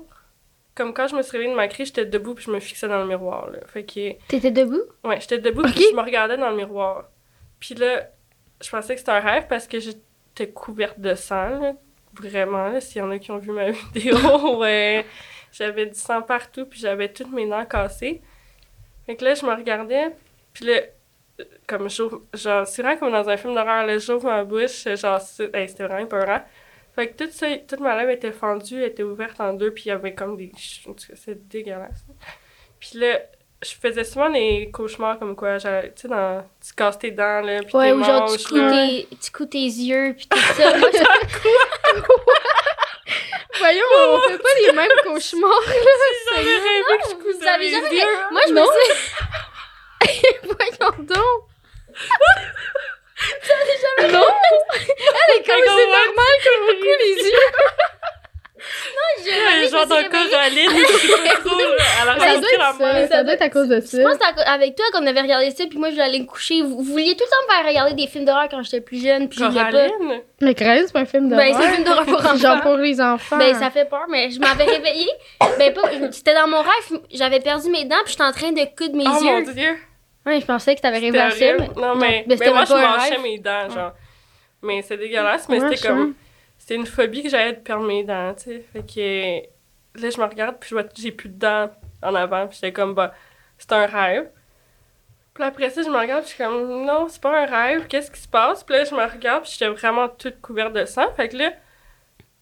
Comme quand je me suis réveillée de ma crise, j'étais debout puis je me fixais dans le miroir. Là. Fait que T'étais debout? Ouais, j'étais debout Ok. puis je me regardais dans le miroir. Puis là, je pensais que c'était un rêve parce que j'étais couverte de sang, là. Vraiment, là, s'il y en a qui ont vu ma [laughs] vidéo, ouais, j'avais du sang partout puis j'avais toutes mes dents cassées. Fait que là, je me regardais, puis là, comme j'ouvre, genre, c'est vraiment comme dans un film d'horreur, là, j'ouvre ma bouche, genre, hey, c'était vraiment peurant. Fait que toute, ça, toute ma lèvre était fendue, était ouverte en deux, puis il y avait comme des... C'est dégueulasse. Puis là, je faisais souvent des cauchemars comme quoi, j'allais- tu sais, dans, tu casses tes dents, là, puis Ouais, ou genre, tu couds, là. tes, tu couds tes yeux, puis tout ça. Moi, je- [laughs] Voyons, on fait pas les mêmes cauchemars. [laughs] J'avais rêvé que je vous cousais avez mes jamais yeux. Moi, je Non. me suis... [laughs] Voyons donc. Non! Elle est comme c'est normal qu'on me coule les yeux. Coraline, je sais pas trop, là, elle a Ça doit la être ça. doit être à cause de Je ça. pense que c'était à- avec toi qu'on avait regardé ça, puis moi, je voulais aller me coucher. Vous, vous vouliez tout le temps me faire regarder des films d'horreur quand j'étais plus jeune, puis je voulais pas. Coraline? Mais Coraline, c'est pas un film Ben, d'horreur. c'est un film d'horreur pour [laughs] enfants. Genre pour les enfants. Ben, ça fait peur, mais je m'avais réveillée. Ben, pas, c'était dans mon rêve, j'avais perdu mes dents, puis j'étais en train de coudre mes Oh mon yeux. dieu! Ouais, je pensais que t'avais rêvé C'était à ça. horrible. mais- Non, mais, mais mais c'était moi, je rêve. mes dents, genre. Mais c'est dégueulasse, mais c'était comme... C'était une phobie que j'avais de perdre mes dents, tu sais. Fait que... Là, je me regarde, puis je vois que j'ai plus de dents en avant, puis j'étais comme, bah, c'est un rêve. Puis après ça, je me regarde, puis je suis comme, non, c'est pas un rêve, qu'est-ce qui se passe? Puis là, je me regarde, puis j'étais vraiment toute couverte de sang. Fait que là,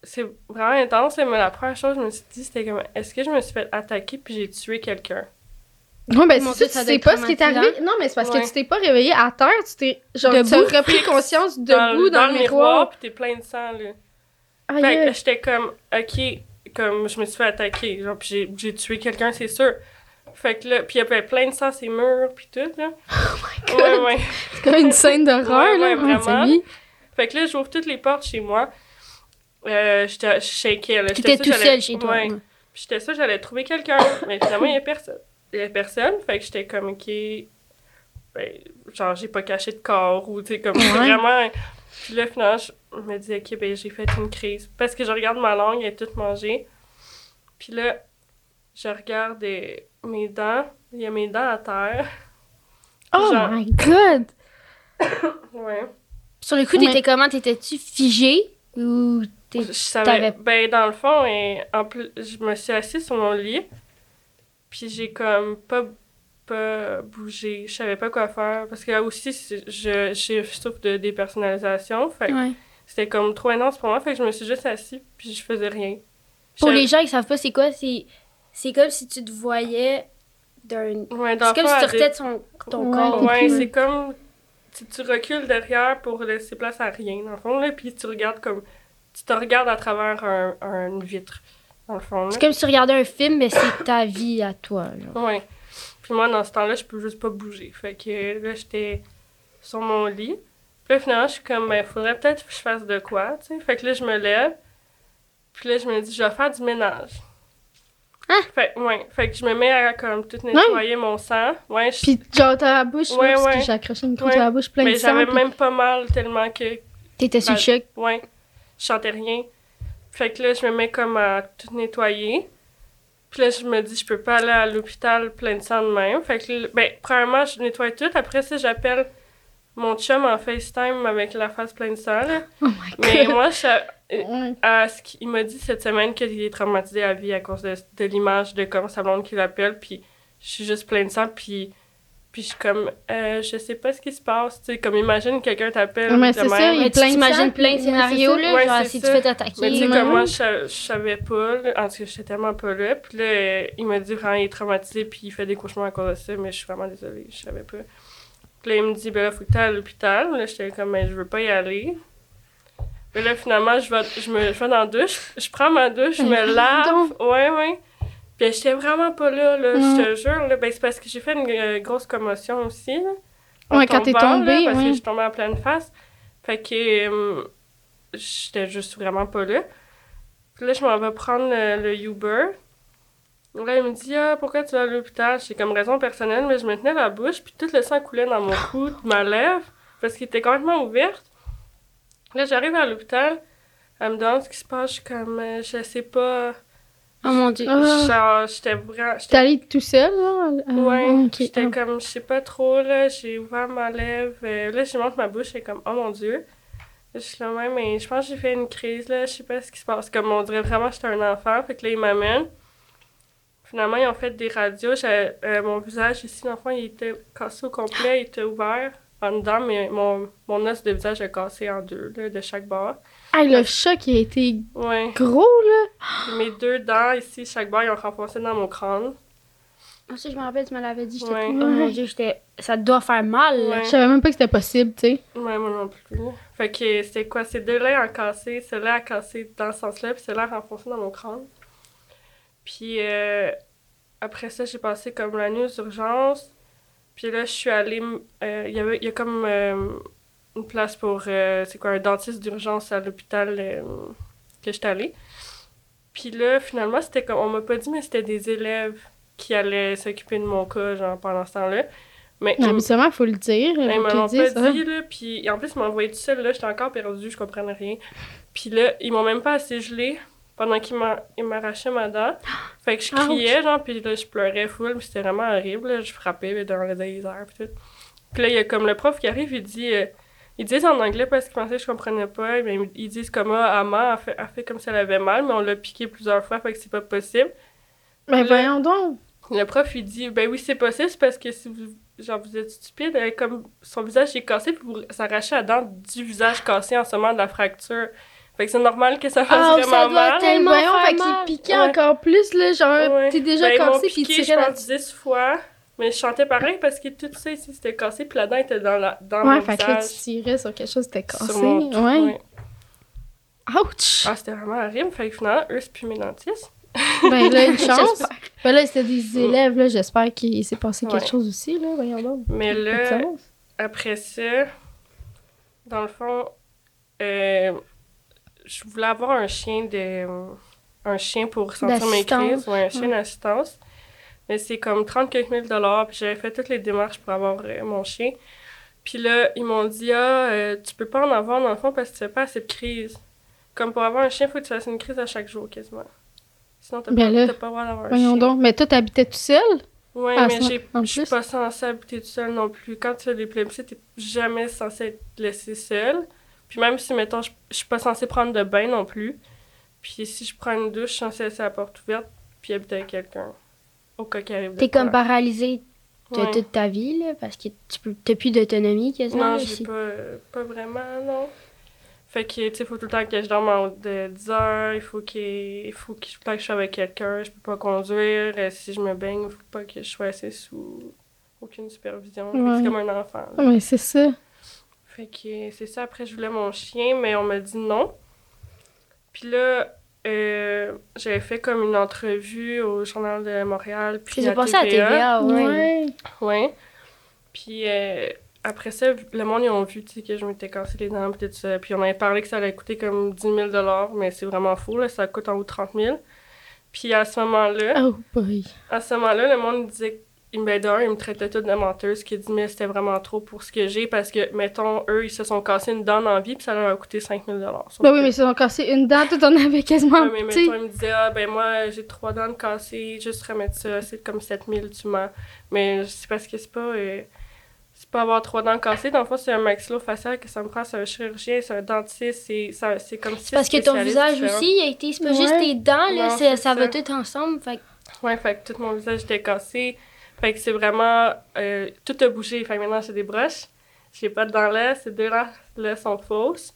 c'est vraiment intense, mais la première chose que je me suis dit, c'était comme, est-ce que je me suis fait attaquer, puis j'ai tué quelqu'un? Ouais, ben, ça tu sais pas ce qui est arrivé. Non, mais c'est parce Ouais. que tu t'es pas réveillé à terre, tu t'es. Genre, tu as repris conscience Dans, debout dans, le miroir. puis t'es plein de sang, là. Aïe, Fait que aïe. j'étais comme, ok, comme je me suis fait attaquer, genre, puis j'ai, tué quelqu'un, c'est sûr. Fait que là, puis il y avait plein de sang sur les murs, puis tout, là. [laughs] Oh Ouais, ouais. C'est comme une scène d'horreur, [laughs] Ouais, là. vraiment. Fait que là, j'ouvre toutes les portes chez moi. Euh, j'étais, je shakais, là. T'étais J'étais tout seul chez toi. Ouais. Puis j'étais sûre que j'allais trouver quelqu'un, mais finalement, il y a personne. Il y a personne, fait que j'étais comme, ok, ben, genre, j'ai pas caché de corps, ou, tu sais, comme, vraiment... Puis là, finalement, je me disais, ok, ben, j'ai fait une crise. Parce que je regarde ma langue, elle est toute mangée. Puis là, je regarde euh, mes dents, il y a mes dents à terre. Oh Genre- my god! [laughs] Ouais. Sur le coup, Mais- t'étais comment? T'étais-tu figé? Ou t'es... Je savais. T'avais- Ben, dans le fond, et en plus, je me suis assise sur mon lit. Puis j'ai comme pas, pas bougé. Je savais pas quoi faire. Parce que là aussi, je, je souffre de dépersonnalisation. Fait Ouais. C'était comme trop intense pour moi. Fait que je me suis juste assise. Puis je faisais rien. Pour les gens qui savent pas c'est quoi, c'est, c'est comme si tu te voyais d'un... Ouais, dans C'est le comme fond, si tu à retais de son, ton Ouais, corps. Ouais, c'est comme. Tu, tu recules derrière pour laisser place à rien, dans le fond, là. Puis tu regardes comme. Tu te regardes à travers un, un- une vitre, dans le fond, là. C'est comme si tu regardais un film, mais c'est ta vie à toi. Genre. Ouais. Puis moi, dans ce temps-là, je peux juste pas bouger. Fait que là, j'étais sur mon lit. Puis là, finalement, je suis comme, ben, faudrait peut-être que je fasse de quoi, tu sais. Fait que là, je me lève. Puis là, je me dis, je vais faire du ménage. Ah! Fait, ouais, fait que je me mets à comme tout nettoyer mon sang. Ouais, je- Puis genre, t'as la bouche, là, Ouais, parce que ouais. j'ai accroché le micro, Ouais. t'as la bouche pleine mais de sang. j'avais puis- même pas mal tellement que T'étais le Ben, choc. Ouais, je chantais rien. Fait que là, je me mets comme à tout nettoyer. Puis là, je me dis, je peux pas aller à l'hôpital plein de sang de même. Fait que, là, ben, premièrement, je nettoie tout. Après ça, j'appelle mon chum en FaceTime avec la face pleine de sang, là. Oh my Mais moi, je, à ce qu'il m'a dit cette semaine qu'il est traumatisé à vie à cause de, de l'image de comme sa blonde qui l'appelle. Puis je suis juste plein de sang. Puis, puis je suis comme, euh, je sais pas ce qui se passe. Tu sais, comme imagine quelqu'un t'appelle. Mais de c'est ça, il Mais tu plein de t'imagines sang, plein de puis- scénarios, là. Ouais, genre, si ça. tu fais Mais attaquer. tu sais, comme moi, je, sa- je savais pas, là, en tout cas, j'étais tellement pas là. Puis là, il m'a dit vraiment, il est traumatisé, puis il fait des cauchemars à cause de ça, mais je suis vraiment désolée, je savais pas. Puis là, il me dit, ben là, faut que tu à l'hôpital. Là, j'étais comme, ben, je veux pas y aller. Mais là, finalement, je vais, je me, je vais dans la douche, je prends ma douche, je me Ben, lave. Ouais, ouais. Puis j'étais vraiment pas là, là, je te jure. Là, ben, c'est parce que j'ai fait une euh, grosse commotion aussi, là. en Ouais, quand t'es tombant, tombée, là, Parce ouais. que je suis tombée en pleine face. Fait que euh, j'étais juste vraiment pas là. Puis là, je m'en vais prendre le, le Uber. Là, il me dit Ah, pourquoi tu vas à l'hôpital? C'est comme raison personnelle, mais je me tenais la bouche, puis tout le sang coulait dans mon cou, ma lèvre, parce qu'il était complètement ouverte. Là, j'arrive à l'hôpital, elle me demande ce qui se passe, je suis comme Euh, Je sais pas. Oh mon dieu. Ah. Genre, j'étais vraiment. j'étais T'es allé tout seul, là? euh, Ouais, j'étais Ah. comme, je sais pas trop, là, j'ai ouvert ma lèvre, euh, là, je montre ma bouche, c'est comme, oh mon dieu. Je suis là même, mais je pense que j'ai fait une crise, là, je sais pas ce qui se passe, comme on dirait vraiment que j'étais un enfant, fait que là, ils m'amènent. Finalement, ils ont fait des radios, euh, mon visage ici, l'enfant, il était cassé au complet, il était ouvert en dedans, mais mon, mon os de visage est cassé en deux, là, de chaque bord. Ah, le choc, il a été Ouais, gros, là. Puis mes deux dents ici, chaque bord, ils ont renfoncé dans mon crâne. Ah, ça, je me rappelle, tu me l'avais dit. J'étais Ouais. oh mon dieu, j'étais. Ça doit faire mal. là. Ouais. Je savais même pas que c'était possible, tu sais. Ouais, moi non plus. Fait que c'était quoi? Ces deux-là ont cassé, celui-là a cassé dans ce sens-là, puis celui-là a renfoncé dans mon crâne. Puis euh, après ça, j'ai passé comme la nuit aux urgences. Puis là, je suis allée. euh, Il y avait y a comme euh, une place pour. c'est quoi, un dentiste d'urgence à l'hôpital que j'étais allée. Puis là, finalement, c'était comme. On m'a pas dit, mais c'était des élèves qui allaient s'occuper de mon cas, genre, pendant ce temps-là. Mais ils- Habituellement, il faut le dire. ils dire, pas dit, là, puis en plus, ils m'ont envoyé tout seul, là, j'étais encore perdue, je comprenais rien. Puis là, ils m'ont même pas assez gelé pendant qu'ils m'a- ils m'arrachaient ma dent. [gasps] Fait que je criais, genre, puis là, je pleurais full, puis c'était vraiment horrible, là, je frappais dans les airs, puis tout. Puis là, il y a comme le prof qui arrive, il dit... euh, ils disent en anglais parce qu'ils pensaient que je comprenais pas, mais ils disent comme ah, Ama a fait, a fait comme si elle avait mal, mais on l'a piqué plusieurs fois, fait que c'est pas possible. Là- voyons donc. Le prof, il dit, ben oui, c'est possible, c'est parce que si vous, genre, vous êtes stupide, comme son visage est cassé, puis vous s'arrachez la dent du visage cassé en ce moment de la fracture. Fait que c'est normal que ça fasse Ah, vraiment ça doit mal. tellement voyons, faire fait qu'il mal. piquait Ouais. encore plus, là. Genre, Ouais. t'es déjà Ben, cassé, puis il tirait la pense, 10 fois, mais je chantais pareil parce que tout ça ici, c'était cassé, puis la dent était dans, la, dans Ouais, mon fait que là, tu visage. tirais sur quelque chose qui était sur cassé. mon Ouais. ouais. Ouch! Ah, c'était vraiment horrible. Fait que finalement, eux, c'est plus mes dentistes. Ben là, une [laughs] chance. J'espère. Ben là, c'était des élèves, là. J'espère qu'il s'est passé quelque chose aussi, là. Voyons donc. Mais là, après ça, dans le fond, euh, je voulais avoir un chien de un chien pour sentir mes crises, ouais, un chien d'assistance. Mais c'est comme 30 quelques mille dollars, puis j'avais fait toutes les démarches pour avoir euh, mon chien. Puis là, ils m'ont dit ah, euh, tu peux pas en avoir dans le fond parce que tu fais pas assez de crises. Comme pour avoir un chien, il faut que tu fasses une crise à chaque jour quasiment. Sinon, t'as Ben pas, pas le droit d'avoir un Voyons chien. donc. Mais toi, t'habitais tout seul? Ouais, Ah, mais je suis pas censée habiter toute seule non plus. Quand tu as l'épilepsie, t'es jamais censée être laissée seule. Puis même si, mettons, je, je suis pas censée prendre de bain non plus. Puis si je prends une douche, je suis censée laisser la porte ouverte puis habiter avec quelqu'un. Au cas qu'il arrive T'es comme quoi. paralysé de Ouais. toute ta vie, là, parce que tu peux, t'as plus d'autonomie quasiment. Non, j'ai pas, pas vraiment, non. Fait que, tu sais, faut tout le temps que je dorme en haut de 10 heures. Il faut qu'il faut que, tout le temps que je sois avec quelqu'un. Je peux pas conduire. Euh, Si je me baigne, il faut pas que je sois assise sous aucune supervision. Ouais. C'est comme un enfant. là. C'est ça. Fait que c'est ça. Après, je voulais mon chien, mais on m'a dit non. Puis là, euh, j'avais fait comme une entrevue au Journal de Montréal. Puis J'ai à passé à TVA, ouais. Ouais. Ouais. Puis euh, après ça, le monde, ils ont vu tu sais, que je m'étais cassé les dents, puis tout ça. Puis on avait parlé que ça allait coûter comme 10 000 mais c'est vraiment fou, là. Ça coûte en haut de 30 000 Puis à ce moment-là, Oh boy. à ce moment-là, le monde disait il me d'un, ils me traitaient toutes de menteuse, qui dit mais c'était vraiment trop pour ce que j'ai parce que mettons eux ils se sont cassés une dent en vie puis ça leur a coûté 5000 dollars. Ben oui, mais ils se sont cassés une dent, tout en avait quasiment. mais tu sais. mettons, ils me disaient ah ben moi j'ai trois dents de cassées, juste remettre ça, c'est comme 7000 tu mens. Mais c'est parce que c'est pas euh, c'est pas avoir trois dents cassées, dans le fond c'est un maxillofacial que ça me prend, c'est un chirurgien, c'est un dentiste, c'est ça- c'est comme si Parce que ton visage aussi, il a été. C'est pas juste Ouais. tes dents, là, Non, ça va tout ensemble. Fait que- Ouais, fait que tout mon visage était cassé. Fait que c'est vraiment. euh, tout a bougé. Fait que maintenant, j'ai des broches. J'ai pas de dents là. Ces deux là sont fausses.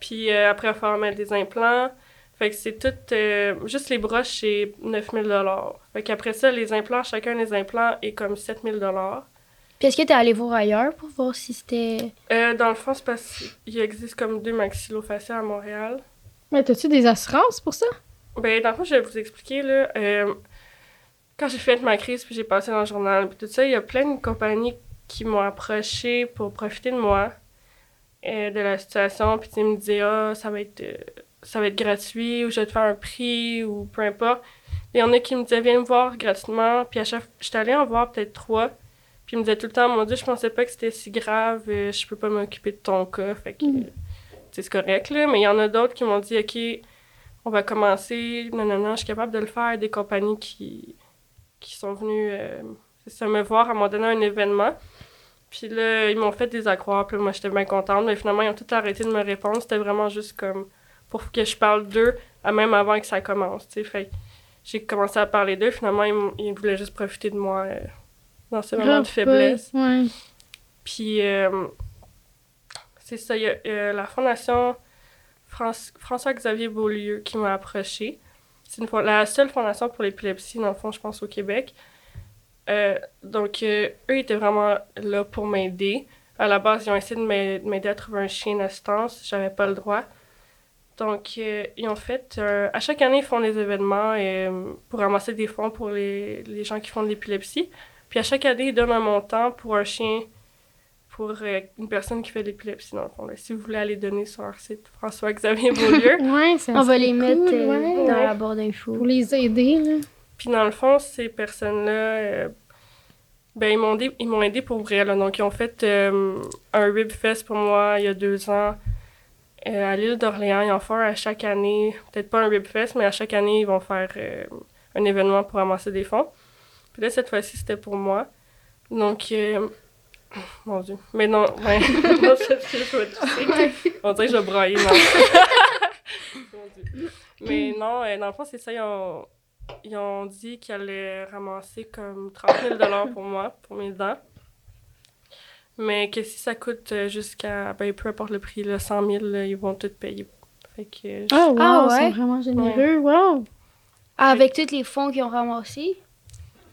Puis euh, après, il va falloir mettre des implants. Fait que c'est tout. euh, juste les broches, c'est 9000 Fait qu'après ça, les implants, chacun des implants est comme 7000 Puis est-ce que t'es allé voir ailleurs pour voir si c'était. euh, Dans le fond, c'est parce qu'il existe comme deux maxillofaciales à Montréal. Mais t'as-tu des assurances pour ça? Ben, dans le fond, je vais vous expliquer, là. Quand j'ai fait ma crise, puis j'ai passé dans le journal, puis tout ça, il y a plein de compagnies qui m'ont approché pour profiter de moi, euh, de la situation, puis ils me disaient, ah, ça va être... euh, ça va être gratuit, ou je vais te faire un prix, ou peu importe. Il y en a qui me disaient, viens me voir gratuitement, puis à chaque j'étais allée en voir peut-être trois, puis ils me disaient tout le temps, mon Dieu, je pensais pas que c'était si grave, euh, je peux pas m'occuper de ton cas, fait que, Mm. c'est correct, là. Mais il y en a d'autres qui m'ont dit, OK, on va commencer, non, non, non, je suis capable de le faire. Des compagnies qui, qui sont venues euh, ça, me voir, à m'ont donné un événement. Puis là, ils m'ont fait des accroires, puis là, moi, j'étais bien contente. Mais finalement, ils ont tout arrêté de me répondre. C'était vraiment juste comme pour que je parle d'eux, même avant que ça commence. Fait j'ai commencé à parler d'eux. Finalement, ils, voulaient juste profiter de moi euh, dans ce moment de faiblesse. Ouais. Puis, euh, c'est ça, il y a la fondation François-Xavier Beaulieu qui m'a approché. C'est une la seule fondation pour l'épilepsie, dans le fond, je pense, au Québec. Euh, donc, euh, eux étaient vraiment là pour m'aider. À la base, ils ont essayé de m'a- de m'aider à trouver un chien d'assistance. J'avais pas le droit. Donc, euh, ils ont fait. euh, à chaque année, ils font des événements pour ramasser des fonds pour les, les gens qui font de l'épilepsie. Puis à chaque année, ils donnent un montant pour un chien, pour euh, une personne qui fait de l'épilepsie, dans le fond. là. Si vous voulez aller donner sur leur site François-Xavier [laughs] Beaulieu. Ouais, ça On va les mettre cool, euh, ouais. dans la barre d'infos. Pour les aider, là. Puis dans le fond, ces personnes-là, euh, ben, ils m'ont aidé, ils m'ont aidé pour vrai. Là. Donc, ils ont fait euh, un Rib Fest pour moi il y a deux ans euh, à l'île d'Orléans. Ils en font à chaque année. Peut-être pas un Rib Fest, mais à chaque année, ils vont faire euh, un événement pour ramasser des fonds. Puis là, cette fois-ci, c'était pour moi. Donc, euh, mon Dieu. Mais non, [laughs] ouais. non, je, je, je vais tousser. On dirait que je vais brailler. Non. [laughs] Mon Dieu. Mais non, euh, dans le fond, c'est ça. Ils ont, ils ont dit qu'ils allaient ramasser comme 30 000 pour moi, pour mes dents. Mais que si ça coûte euh, jusqu'à, ben, peu importe le prix, là, 100 000, là, ils vont tout payer. Fait que, je- Oh, wow, Ah, ils ouais? sont vraiment généreux, wow. Avec tous les fonds qu'ils ont ramassés?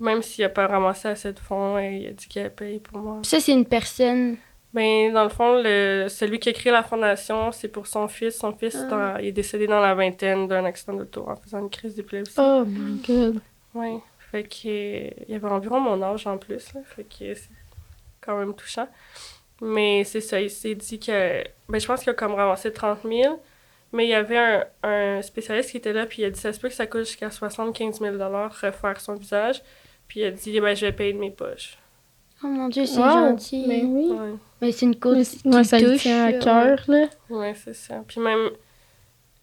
Même s'il n'a pas ramassé assez de fonds, euh, il a dit qu'il allait payer pour moi. Puis ça, c'est une personne. Ben, dans le fond, le, celui qui a créé la fondation, c'est pour son fils. Son fils Ah. dans- il est décédé dans la vingtaine d'un accident d'auto en faisant une crise d'épilepsie. Oh my god. Ouais. Fait que, euh, il avait environ mon âge en plus, là. Fait que c'est quand même touchant. Mais c'est ça, il s'est dit que. Ben, je pense qu'il a comme ramassé 30 000. Mais il y avait un, un spécialiste qui était là, puis il a dit ça se peut que ça coûte jusqu'à 75 000 refaire son visage. Puis il a dit, ben, je vais payer de mes poches. Oh mon dieu, c'est Wow, gentil. Mais oui. Ouais. Mais c'est une cause Mais qui ouais, ça touche. tient à cœur, là. Ouais, c'est ça. Puis même,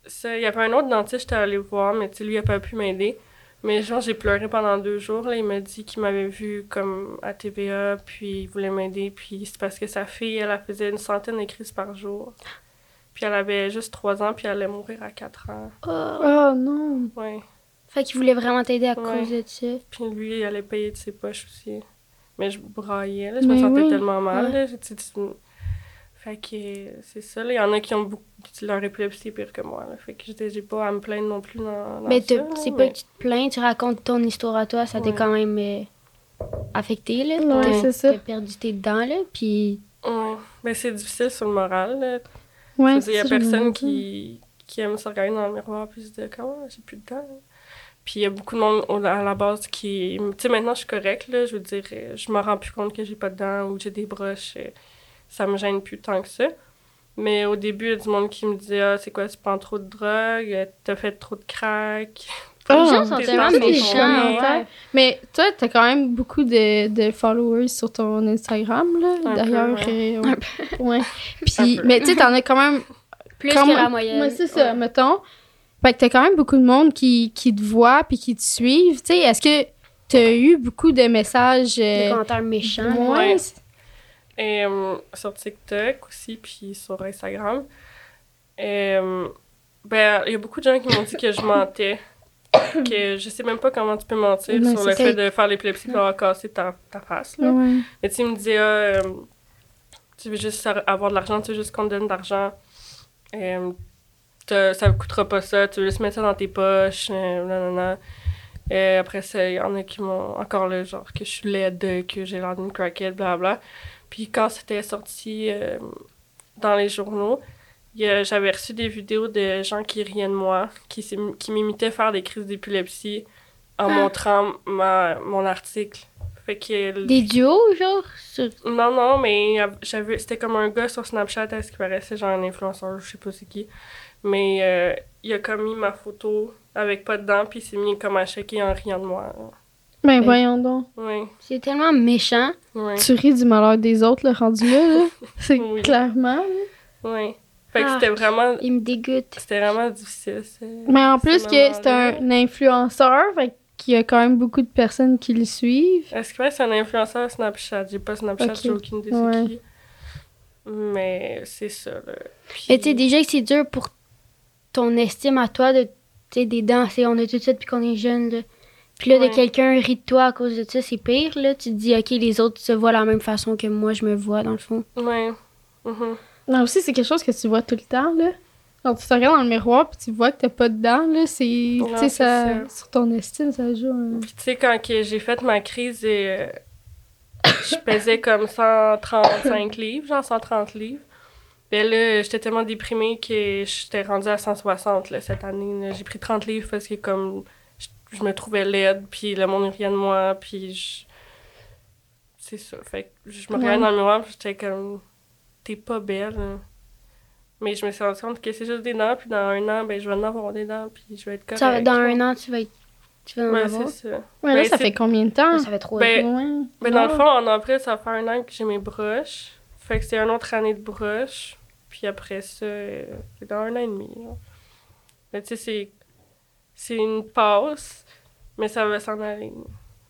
ça, il y avait un autre dentiste, j'étais allée voir, mais tu sais, lui, il a pas pu m'aider. Mais genre, j'ai pleuré pendant deux jours. Là. Il m'a dit qu'il m'avait vu comme à TVA, puis il voulait m'aider. Puis c'est parce que sa fille, elle, elle faisait une centaine de crises par jour. Puis elle avait juste trois ans, puis elle allait mourir à quatre ans. Oh. Oh non. Ouais. Fait qu'il voulait vraiment t'aider à Ouais. cause de ça. Puis lui, il allait payer de ses poches aussi. Mais je braillais, là. Je me Mais sentais oui. tellement mal, Ouais. là. Tu sais, tu- Fait que c'est ça, là. Il y en a qui ont beaucoup... Leur épilepsie est pire que moi, là. Fait que j'ai j'ai pas à me plaindre non plus dans, dans Mais c'est pas mais- que tu te plains, tu racontes ton histoire à toi, ça t'a Ouais. quand même euh, affecté, là. Ouais, T'as- c'est ça. T'as perdu tes dents, là, puis... Ouais. Ben, c'est difficile sur le moral, là. Ouais, il y a personne qui, qui aime se regarder dans le miroir puis se dire comment j'ai plus de dents. Puis il y a beaucoup de monde à la base qui. Tu sais, maintenant je suis correcte, là. Je veux dire, euh, je me rends plus compte que j'ai pas de dents ou que j'ai des broches. euh, Ça me gêne plus tant que ça. Mais au début, il y a du monde qui me disait Ah, c'est quoi, tu prends trop de drogue, euh, t'as fait trop de crack. Ah, [laughs] les gens sont des tellement méchants. ouais. Mais toi, t'as quand même beaucoup de, de followers sur ton Instagram, là. D'ailleurs, euh, ouais. [laughs] ouais. Un Puis, mais tu sais, t'en as quand même. Plus que la moyenne. Ouais, c'est ça, mettons. Fait que t'as quand même beaucoup de monde qui, qui te voit puis qui te suivent. Tu sais, est-ce que t'as eu beaucoup de messages. Des euh, commentaires méchants. ouais. Et euh, sur TikTok aussi, puis sur Instagram. Euh, ben, il y a beaucoup de gens qui m'ont dit que je mentais. [coughs] que je sais même pas comment tu peux mentir sur le fait de faire l'épilepsie pour avoir cassé ta, ta face. Là. Ouais. Mais tu me disait, ah, euh, tu veux juste avoir de l'argent, tu veux juste qu'on te donne de l'argent. Euh, t'as- ça ne coûtera pas ça, tu veux juste mettre ça dans tes poches. Euh, nanana. Et après ça, il y en a qui m'ont encore là, genre que je suis laide, que j'ai l'air d'une crackhead, blablabla. Puis quand c'était sorti euh, dans les journaux, j'avais reçu des vidéos de gens qui riaient de moi, qui, qui m'imitaient faire des crises d'épilepsie en Ah. montrant ma, mon article. Fait que Des duos, genre? sur- non, non, mais j'avais, c'était comme un gars sur Snapchat, à ce qui paraissait, genre un influenceur, je sais pas c'est qui. Mais euh, il a comme mis ma photo avec pas de dents, puis il s'est mis comme à checker en riant de moi. Ben, Ben- voyons donc. Oui, C'est tellement méchant. oui, Tu ris du malheur des autres, le rendu là. là. [laughs] C'est Oui. clairement. là. oui. Fait que Ah. c'était vraiment, Il me dégoûte. c'était vraiment difficile. Mais en plus que c'est un influenceur, fait qu'il y a quand même beaucoup de personnes qui le suivent. Est-ce que c'est un influenceur Snapchat? J'ai pas Snapchat, Ok. j'ai aucune idée Ouais. c'est qui. Mais c'est ça, là. Puis- Mais tu sais, déjà que c'est dur pour ton estime à toi de, tu sais, des dents, c'est- on a tout ça depuis qu'on est jeune, là. Puis là, Ouais. de quelqu'un rit de toi à cause de ça, c'est pire, là. Tu te dis, OK, les autres se voient de la même façon que moi, je me vois, dans le fond. Ouais. Mhm. Non, aussi, c'est quelque chose que tu vois tout le temps, là. Quand tu te regardes dans le miroir puis tu vois que t'as pas de dents, là, c'est. Tu sais, ça. ça. Sur ton estime, ça joue. Puis tu sais, quand que j'ai fait ma crise, euh, je pesais comme 135 livres, genre 130 livres. Puis là, j'étais tellement déprimée que j'étais rendue à 160 là, cette année. J'ai pris 30 livres parce que comme je, je me trouvais laide, puis le monde riait de moi, puis je... C'est ça. Fait que je me regardais Ouais. dans le miroir, puis j'étais comme... T'es pas belle. hein. Mais je me suis rendu compte que c'est juste des dents, puis dans un an, ben je vais en avoir des dents, puis je vais être correcte. Ça va- dans un an, tu vas être. Tu vas en Ouais, avoir? c'est ça. Ouais, là, Ben, ça fait combien de temps? Ça fait trop Ben, Ouais. Mais dans le fond, en avril, ça faire un an que j'ai mes broches. Fait que c'est une autre année de broches. Puis après ça, euh, c'est dans un an et demi. Mais tu sais, c'est, c'est une passe, mais ça va s'en aller.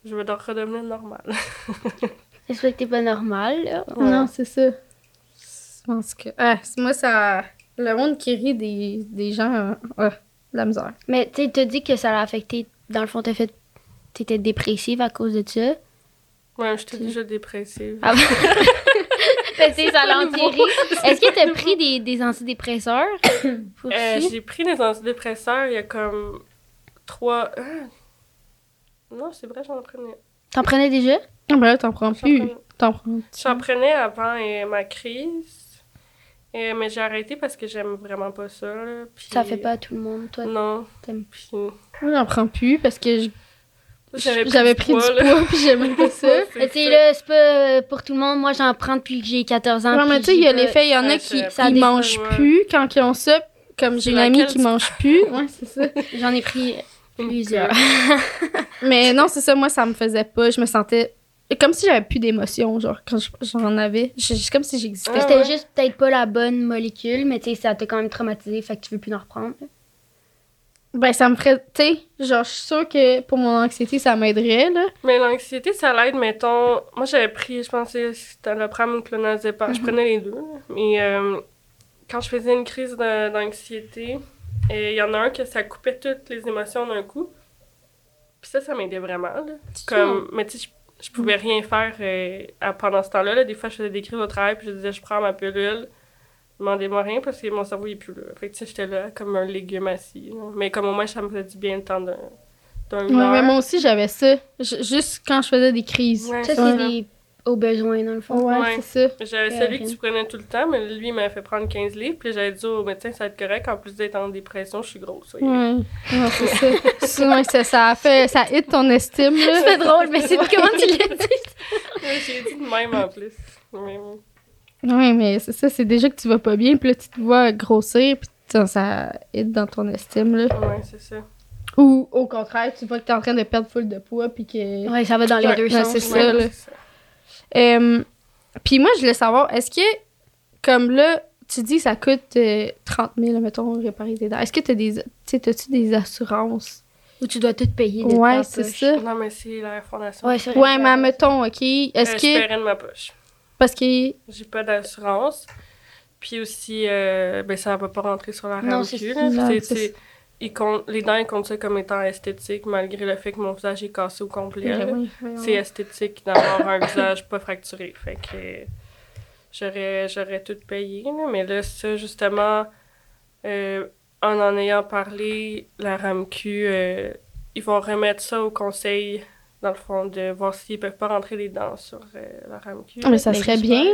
Je vais donc redevenir normale. [laughs] J'espère que t'es pas normal, là? Non, c'est ça. Je pense que. Ah, c'est- moi, ça. Le monde qui rit des, des gens. euh, ah, la misère. Mais tu sais, t'as dit que ça l'a affecté. Dans le fond, t'as fait. T'étais dépressive à cause de ça. Ouais, j'étais déjà dépressive. Ah [laughs] [laughs] [laughs] Est-ce que t'as pris des, des antidépresseurs? [coughs] Euh, j'ai pris des antidépresseurs il y a comme trois. Ah! Non, c'est vrai, j'en prenais. T'en prenais déjà? Ah, ben là, t'en prends J'en plus. prenais. T'en prends. J'en prenais avant euh, ma crise. Euh, mais j'ai arrêté parce que j'aime vraiment pas ça. là. Puis- Ça fait pas à tout le monde, toi? Non. t'aimes. Puis, Moi, j'en prends plus parce que je- j'avais j'avais pris du poids puis j'aimais pas ça. [laughs] Tu sais, là, c'est pas euh, pour tout le monde. Moi, j'en prends depuis que j'ai 14 ans. Ouais, mais tu sais, il y a l'effet, il y en a qui ça- ils mangent plus quand ils ont ça. Comme j'ai une amie qui mange plus. [laughs] Ouais, c'est ça. J'en ai pris plusieurs. [laughs] Mais non, c'est ça, moi, ça me faisait pas. Je me sentais comme si j'avais plus d'émotions, genre, quand je- j'en avais. C'est comme si j'existais. Ah C'était ouais. juste peut-être pas la bonne molécule, mais tu sais, ça t'a quand même traumatisé, fait que tu veux plus en reprendre. Ben, ça me ferait. Tu sais, genre, je suis sûre que pour mon anxiété, ça m'aiderait, là. Mais l'anxiété, ça l'aide, mettons. Moi, j'avais pris, je pensais, c'était le pram ou le clonazepam. Je prenais les deux. là. Mais euh, quand je faisais une crise d'anxiété, il y en a un que ça coupait toutes les émotions d'un coup. Puis ça, ça m'aidait vraiment. Là. Comme, mais tu sais, je, je pouvais rien faire euh, pendant ce temps-là. là. Des fois, je faisais des crises au travail, puis je disais, je prends ma pilule. Demandez-moi rien parce que mon cerveau il est plus là. Fait que tu sais, j'étais là comme un légume assis. là. Mais comme au moins, ça me faisait du bien le temps d'un d'un Ouais, heure. mais moi aussi, j'avais ça. Ju- juste quand je faisais des crises. Ouais. Ça, c'est des au besoin, dans le fond. Ouais, Ouais. c'est ça. J'avais celui rien. que tu prenais tout le temps, mais lui, il m'avait fait prendre 15 livres. Puis j'avais dit au médecin, ça va être correct. En plus d'être en dépression, je suis grosse. oui. Ouais, c'est ça. [laughs] Ça, ça. Ça a fait. Ça hit ton estime, là. C'est drôle, mais c'est comment tu l'as dit? [laughs] J'ai dit de même en plus. Mais. Oui, mais c'est ça, c'est déjà que tu vas pas bien, puis là, tu te vois grossir, puis ça, aide dans ton estime, là. Ouais, c'est ça. Ou au contraire, tu vois que t'es en train de perdre full de poids puis que. Ouais, ça va dans les Ouais, deux ouais, sens. c'est ouais. ça, là. c'est ça. Euh, puis moi, je voulais savoir, est-ce que, comme là, tu dis que ça coûte euh, 30 000, mettons, réparer tes dents. Est-ce que t'as des, tu sais, t'as-tu des assurances? Ou tu dois tout payer. de Ouais, c'est ça. Non, mais c'est la fondation. Ouais, mais mettons, OK. Est-ce Euh, Je que. paierais de ma poche. Parce que. J'ai pas d'assurance. Puis aussi, euh, ben, ça va pas rentrer sur la Non, RAMQ. c'est les dents, ils comptent ça comme étant esthétique, malgré le fait que mon visage est cassé au complet. Oui, voyons. C'est esthétique d'avoir un visage pas fracturé. Fait que j'aurais, j'aurais tout payé. là. Mais là, ça, justement, euh, en en ayant parlé, la RAMQ, euh, ils vont remettre ça au conseil, dans le fond, de voir s'ils peuvent pas rentrer les dents sur euh, la RAMQ. Ah, Mais ça Ben, serait bien.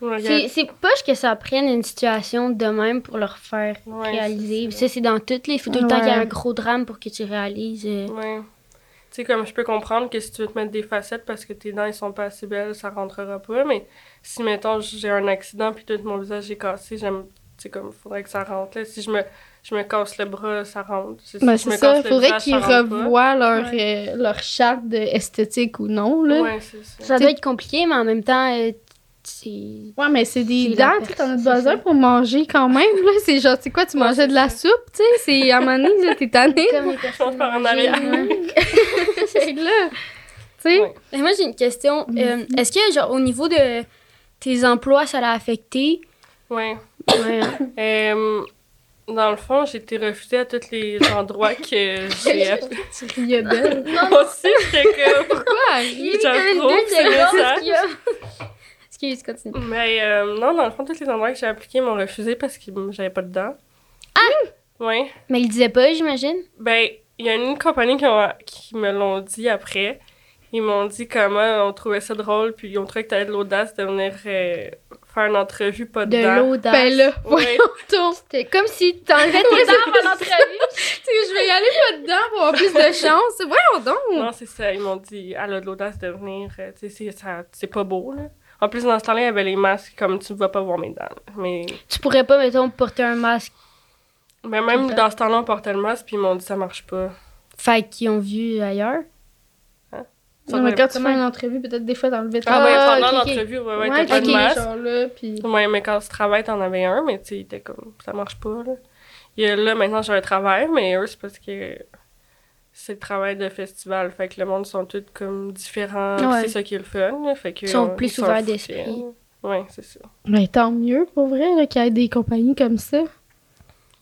Ouais, C'est c'est poche que ça prenne une situation de même pour leur faire ouais, réaliser. c'est ça. C'est dans toutes les. faut tout le temps qu'il y ait Ouais. un gros drame pour que tu réalises. euh, Ouais. Tu sais, comme je peux comprendre que si tu veux te mettre des facettes parce que tes dents, ils sont pas assez belles, ça rentrera pas. Mais si, mettons, j'ai un accident puis tout mon visage est cassé, j'aime. Tu sais, comme, faudrait que ça rentre. Là. Si je me, je me casse le bras, ça rentre. Si Ben, je c'est me ça. casse le Faudrait qu'ils revoient leur, euh, leur charte de esthétique ou non, là. Ouais, c'est ça. Ça doit être compliqué, mais en même temps, euh, c'est. Ouais, mais c'est des C'est dents, tu sais, t'en as c'est besoin pour manger quand même, là. C'est genre, c'est quoi, tu mangeais c'est de la ça. soupe, tu sais? C'est à un moment donné, là, t'es tanné. Comme les personnes par en arrière. [laughs] C'est là. Tu sais? Ouais. Et moi, j'ai une question. Euh, Est-ce que, genre, au niveau de tes emplois, ça l'a affecté? Ouais. Ouais. hein. [laughs] Euh, dans le fond, j'ai été refusée à tous les endroits que j'ai appelé. [laughs] Tu riais d'elle. [laughs] Moi aussi, j'étais comme. Pourquoi, Il Harry? J'approuve deux ce. Excuse, continue. Mais euh, non, dans le fond, tous les endroits que j'ai appliqués m'ont refusé parce que j'avais pas de dents. Ah! Ouais. Mais il disait pas, j'imagine? Ben, il y a une compagnie qui, ont- qui me l'ont dit après. Ils m'ont dit comment on trouvait ça drôle, puis ils ont trouvé que t'avais de l'audace de venir euh, faire une entrevue pas de, De dents. l'audace. Ben là, Ouais. [laughs] C'était comme si t'enlevais tes dents pendant l'entrevue. [laughs] Tu sais, je vais y aller pas dedans pour avoir plus de [laughs] chance. Voyons donc. Non, c'est ça. Ils m'ont dit, elle a de l'audace de venir. euh, Tu sais, c'est- ça- c'est pas beau, là. En plus, dans ce temps-là, il y avait les masques, comme tu ne vas pas voir mes dents. Mais, Tu pourrais pas, mettons, porter un masque. mais même dans ce temps-là, on portait le masque, puis ils m'ont dit, ça marche pas. Fait qu'ils ont vu ailleurs. Non, mais quand tu fais une entrevue, peut-être des fois t'enlevais ton Ah, ouais, Ah, pendant l'entrevue, ouais, ouais, Ouais, t'as pas ok, de masque. genre là, puis... Ouais, mais quand tu travailles, t'en avais un, mais tu sais, il était comme, ça marche pas, là. Et là, maintenant, j'ai un travail, mais eux, c'est parce que c'est le travail de festival. Fait que le monde sont tous comme différents. Ouais. C'est ça qui est le fun, là. Fait que, Ils sont euh, plus ouverts d'esprit. Ouais, c'est ça. Mais tant mieux, pour vrai, qu'il y ait des compagnies comme ça.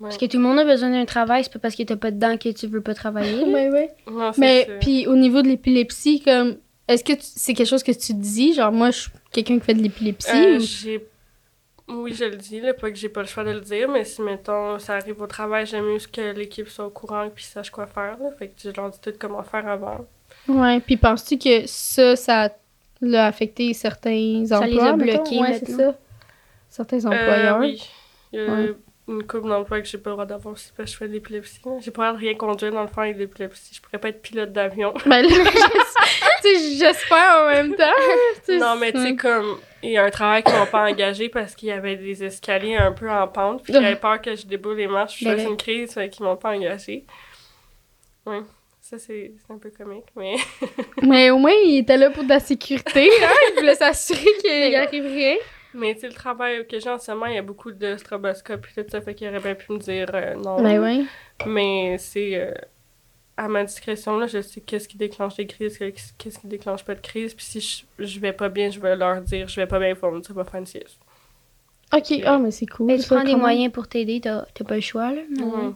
Parce que tout le monde a besoin d'un travail, c'est pas parce que t'as pas de dents que tu veux pas travailler. [laughs] Ouais, ouais. Non, Mais ça. puis au niveau de l'épilepsie, comme est-ce que tu- c'est quelque chose que tu dis, genre moi je suis quelqu'un qui fait de l'épilepsie Euh, ou-? Oui, je le dis, là, pas que j'ai pas le choix de le dire, mais si, mettons, ça arrive au travail, j'aime mieux que l'équipe soit au courant et puis sache quoi faire, là. Fait que je leur dis tout comment faire avant. Ouais, puis penses-tu que ça ça l'a affecté certains Ça les emplois a mettons? bloqués Ouais, c'est ça. Certains Euh, employeurs. oui. Y a Ouais. Une couple d'emplois que j'ai pas le droit d'avoir aussi parce que je fais de l'épilepsie. J'ai pas le droit de rien conduire dans le fond avec de l'épilepsie. Je pourrais pas être pilote d'avion. [laughs] Ben [laughs] j'espère en même temps. non, mais tu sais, ouais. comme, il y a un travail qu'ils m'ont pas engagé parce qu'il y avait des escaliers un peu en pente, puis avaient peur que je déboule les marches, je Ben fasse une crise, fait qu'ils m'ont pas engagé. Oui. Ça, c'est c'est un peu comique, mais. [laughs] Mais au moins il était là pour de la sécurité, hein? Il voulait s'assurer qu'il arrive rien. Mais tu sais, le travail que j'ai en ce moment, il y a beaucoup de stroboscopes et tout ça, fait qu'il aurait bien pu me dire euh, non. Ben ouais. Mais c'est euh, à ma discrétion, là, je sais qu'est-ce qui déclenche des crises, qu'est-ce qui déclenche pas de crise. Puis si je, je vais pas bien, je vais leur dire, je vais pas bien, il faut me dire, va faire une sieste. Ok, ah mais c'est cool. Mais tu prends des moyens pour t'aider, t'as t'as pas le choix, là.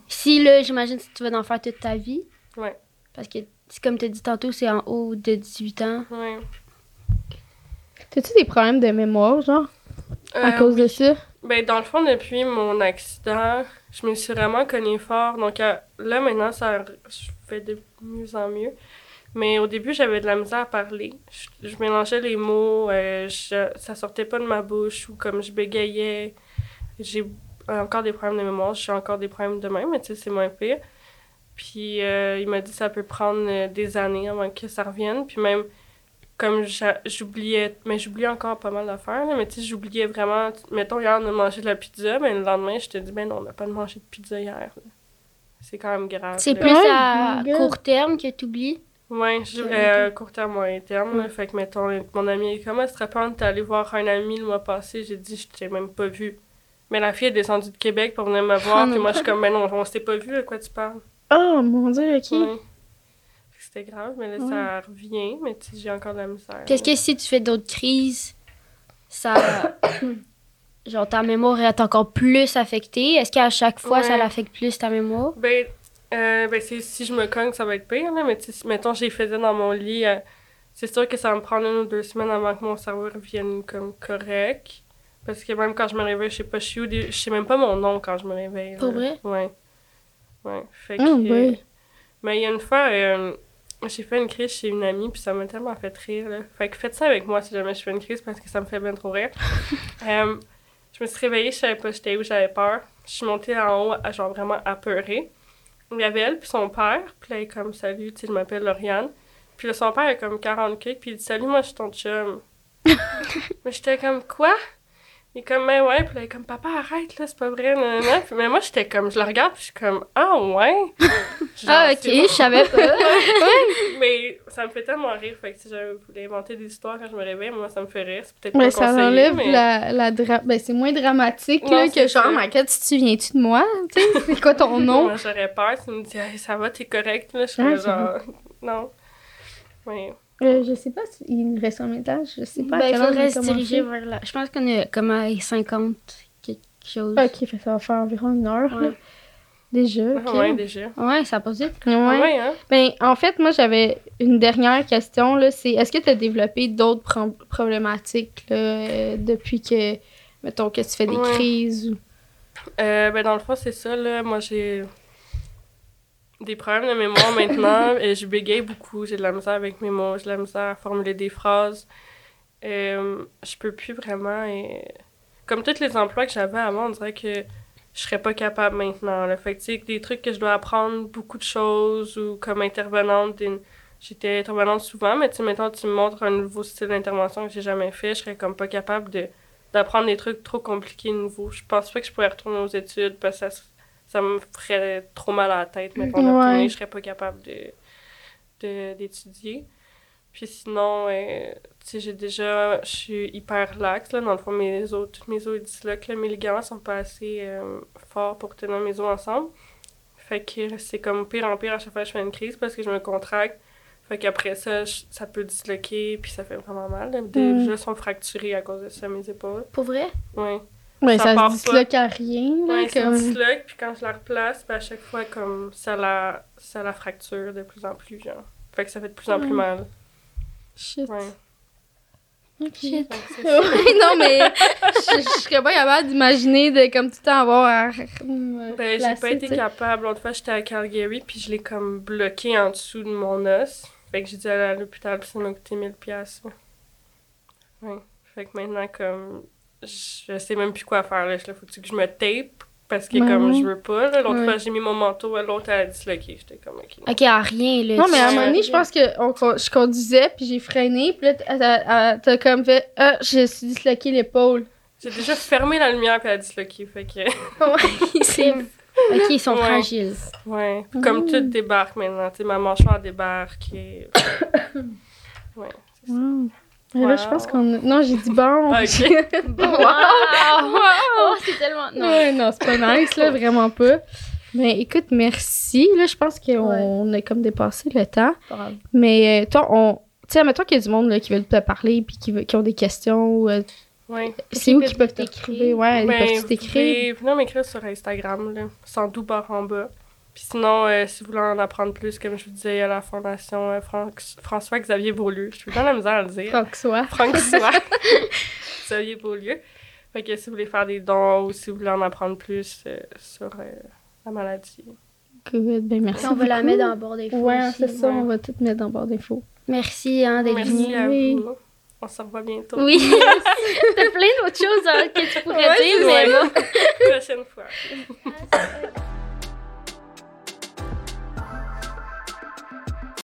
Si, là, j'imagine que tu vas en faire toute ta vie. Ouais. Parce que, c'est comme tu as dit tantôt, c'est en haut de 18 ans. Ouais. T'as-tu des problèmes de mémoire, genre, à Euh, cause de ça? Ben, dans le fond, depuis mon accident, je me suis vraiment cognée fort. Donc euh, là, maintenant, ça, je fais de mieux en mieux. Mais au début, j'avais de la misère à parler. Je, je mélangeais les mots, euh, je- ça sortait pas de ma bouche ou comme je bégayais. J'ai encore des problèmes de mémoire, j'ai encore des problèmes de même, mais tu sais, c'est moins pire. Puis euh, il m'a dit que ça peut prendre des années avant que ça revienne. Puis même, comme j'oubliais, mais j'oubliais encore pas mal d'affaires, là, mais tu sais, j'oubliais vraiment, mettons, hier, on a mangé de la pizza, mais le lendemain, je te dis, ben non, on n'a pas mangé de pizza hier. là. c'est quand même grave. C'est là. plus Ouais, à court terme que tu oublies. Ouais, je Ok, dirais euh, court terme, moyen terme. là. Fait que, mettons, mon ami est comme, elle serait pas t'es allé voir un ami le mois passé. J'ai dit, je t'ai même pas vu. Mais la fille est descendue de Québec pour venir me [laughs] voir. Oh puis moi, je suis comme, mais non, on s'était pas vu, de quoi tu parles? Oh mon dieu, ok. Ouais. Que C'était grave, mais là, Ouais. ça revient. Mais tu sais, j'ai encore de la misère. Qu'est-ce que si tu fais d'autres crises, ça. [coughs] genre ta mémoire est encore plus affectée? Est-ce qu'à chaque fois, ça l'affecte plus ta mémoire? Ben, euh, ben si je me cogne, ça va être pire, là, mais tu sais, mettons, j'ai faisais dans mon lit, euh, c'est sûr que ça va me prendre une ou deux semaines avant que mon cerveau revienne comme correct. Parce que même quand je me réveille, je sais pas, je suis où, des- je sais même pas mon nom quand je me réveille. Pour vrai? Ouais. Ouais. Fait que, Ah, ouais. Mais il y a une fois, euh, j'ai fait une crise chez une amie, puis ça m'a tellement fait rire, là. Fait que faites ça avec moi si jamais je fais une crise, parce que ça me fait bien trop rire. [laughs] Euh, je me suis réveillée, je savais pas j'étais où, j'avais peur. Je suis montée en haut, genre vraiment apeurée. Il y avait elle puis son père, puis là, il est comme « Salut, tu sais, je m'appelle Lauriane ». Puis là, son père est comme 40 kicks, puis il dit « Salut, moi, je suis ton chum [laughs] ». mais j'étais comme « Quoi? » Il est comme « Mais ouais », puis là, il est comme « Papa, arrête, là, c'est pas vrai, non, non. Puis, mais moi, j'étais comme, je le regarde, puis je suis comme « Ah ouais? [laughs] » Genre, ah, ok, bon. je savais pas. [laughs] Mais ça me fait tellement rire, fait que si j'avais voulu inventer des histoires quand je me réveille, moi, ça me fait rire. C'est peut-être Mais pas ça enlève mais... la, la dra- Ben, c'est moins dramatique Non, là, que genre, ma tu te souviens-tu de moi? Tu sais, c'est quoi ton [laughs] nom? Moi, j'aurais peur. Tu me dis, Hey, ça va, t'es correct, là. Je suis Ah, genre, non. Oui. Euh, je sais pas s'il reste un message. Je sais pas. Ben, il faudrait se a diriger vers là. Je pense qu'on est comme à 50 quelque chose. Ok, fait ça va faire environ une heure. là. Déjà. Ah, ok. ouais, déjà. Ouais, ça passe vite. Ouais. Ah, ouais, hein? Ben, en fait, moi, j'avais une dernière question. là, C'est est-ce que tu as développé d'autres pro- problématiques là, euh, depuis que, mettons, que tu fais des Ouais. crises ou? Euh, ben, dans le fond, c'est ça, là. Moi, j'ai des problèmes de mémoire maintenant. [laughs] et je bégaye beaucoup. J'ai de la misère avec mes mots. J'ai de la misère à formuler des phrases. Euh, je peux plus vraiment. et- Comme tous les emplois que j'avais avant, on dirait que je serais pas capable maintenant. Là. Fait que, des trucs que je dois apprendre beaucoup de choses ou comme intervenante. J'étais intervenante souvent, mais tu sais, mettons, tu me montres un nouveau style d'intervention que j'ai jamais fait, je serais comme pas capable de d'apprendre des trucs trop compliqués nouveaux. Je pense pas que je pourrais retourner aux études parce que ça, ça me ferait trop mal à la tête. Mettons, de Ouais. je serais pas capable de de- d'étudier. Puis sinon, euh, tu sais, j'ai déjà, je suis hyper laxe, là. Dans le fond, mes os, toutes mes os ils disloquent. Mes ligaments sont pas assez euh, forts pour tenir mes os ensemble. Fait que c'est comme pire en pire à chaque fois que je fais une crise parce que je me contracte. Fait qu'après ça, je- ça peut disloquer, puis ça fait vraiment mal. Déjà, sont fracturés à cause de ça, mes épaules. Pour vrai? Ouais. Ouais, Ça ça, se disloque à rien. Là, Ouais, ça comme... disloque, puis quand je la replace, ben, à chaque fois, comme, ça la, ça la fracture de plus en plus, genre. Fait que ça fait de plus en plus Ouais. mal. Shit. Ouais. Ok. Shit. Fait que c'est [laughs] ça. Ouais, non, mais je, je serais pas capable d'imaginer de comme tout le temps avoir à Ben, j'ai pas été capable. L'autre fois, j'étais à Calgary, puis je l'ai comme bloqué en dessous de mon os. Fait que j'ai dû aller à l'hôpital, puis ça m'a coûté 1000 pièces. Ouais. Fait que maintenant, comme, je sais même plus quoi faire, là. Là, faut que je me tape, parce que Ouais, comme ouais. je veux pas, là. L'autre Ouais. fois, j'ai mis mon manteau, l'autre, elle a disloqué. J'étais comme, OK. non. Ok, à rien, là. Non, mais à un moment donné, je pense que on je conduisais, puis j'ai freiné, puis là, t'as- comme fait Ah, je suis disloqué l'épaule. J'ai déjà fermé la lumière, puis elle a disloqué. Fait que, [laughs] [laughs] C'est- Ok, ils sont Ouais. fragiles. ouais. Comme tout débarque maintenant. Tu sais, ma mâchoire débarque. Et... [coughs] ouais. Wow. Là, je pense qu'on. Non, j'ai dit bon. [laughs] Ok. [laughs] Wow! Oh, c'est tellement. Non. Ouais, non, c'est pas nice, là, vraiment pas. Mais écoute, merci. Là, je pense qu'on a comme dépassé le temps. Mais euh, toi, on. Tu sais, mettons qu'il y a du monde là, qui veulent te parler puis qui, veut- qui ont des questions. ou, euh, Ouais. c'est où peuvent qu'ils peuvent t'écrire? Ouais, ils Ben, peuvent vous t'écrire. pouvez venir m'écrire sur Instagram, là, sans doute barre en bas. Puis sinon, euh, si vous voulez en apprendre plus, comme je vous disais, à la Fondation euh, Fran- François-Xavier Beaulieu. Je suis dans la misère à le dire. François. François [laughs] Xavier Beaulieu. Fait que si vous voulez faire des dons ou si vous voulez en apprendre plus euh, sur euh, la maladie. Good, ben merci. Puis on va la mettre dans le bord des fous. Ouais, c'est ça, ouais. on va tout mettre dans le bord d'infos. Merci hein, d'être Merci venu. à vous. On se revoit bientôt. Oui. [laughs] T'as plein d'autres choses hein, que tu pourrais Ouais, dire, mais bon. [laughs]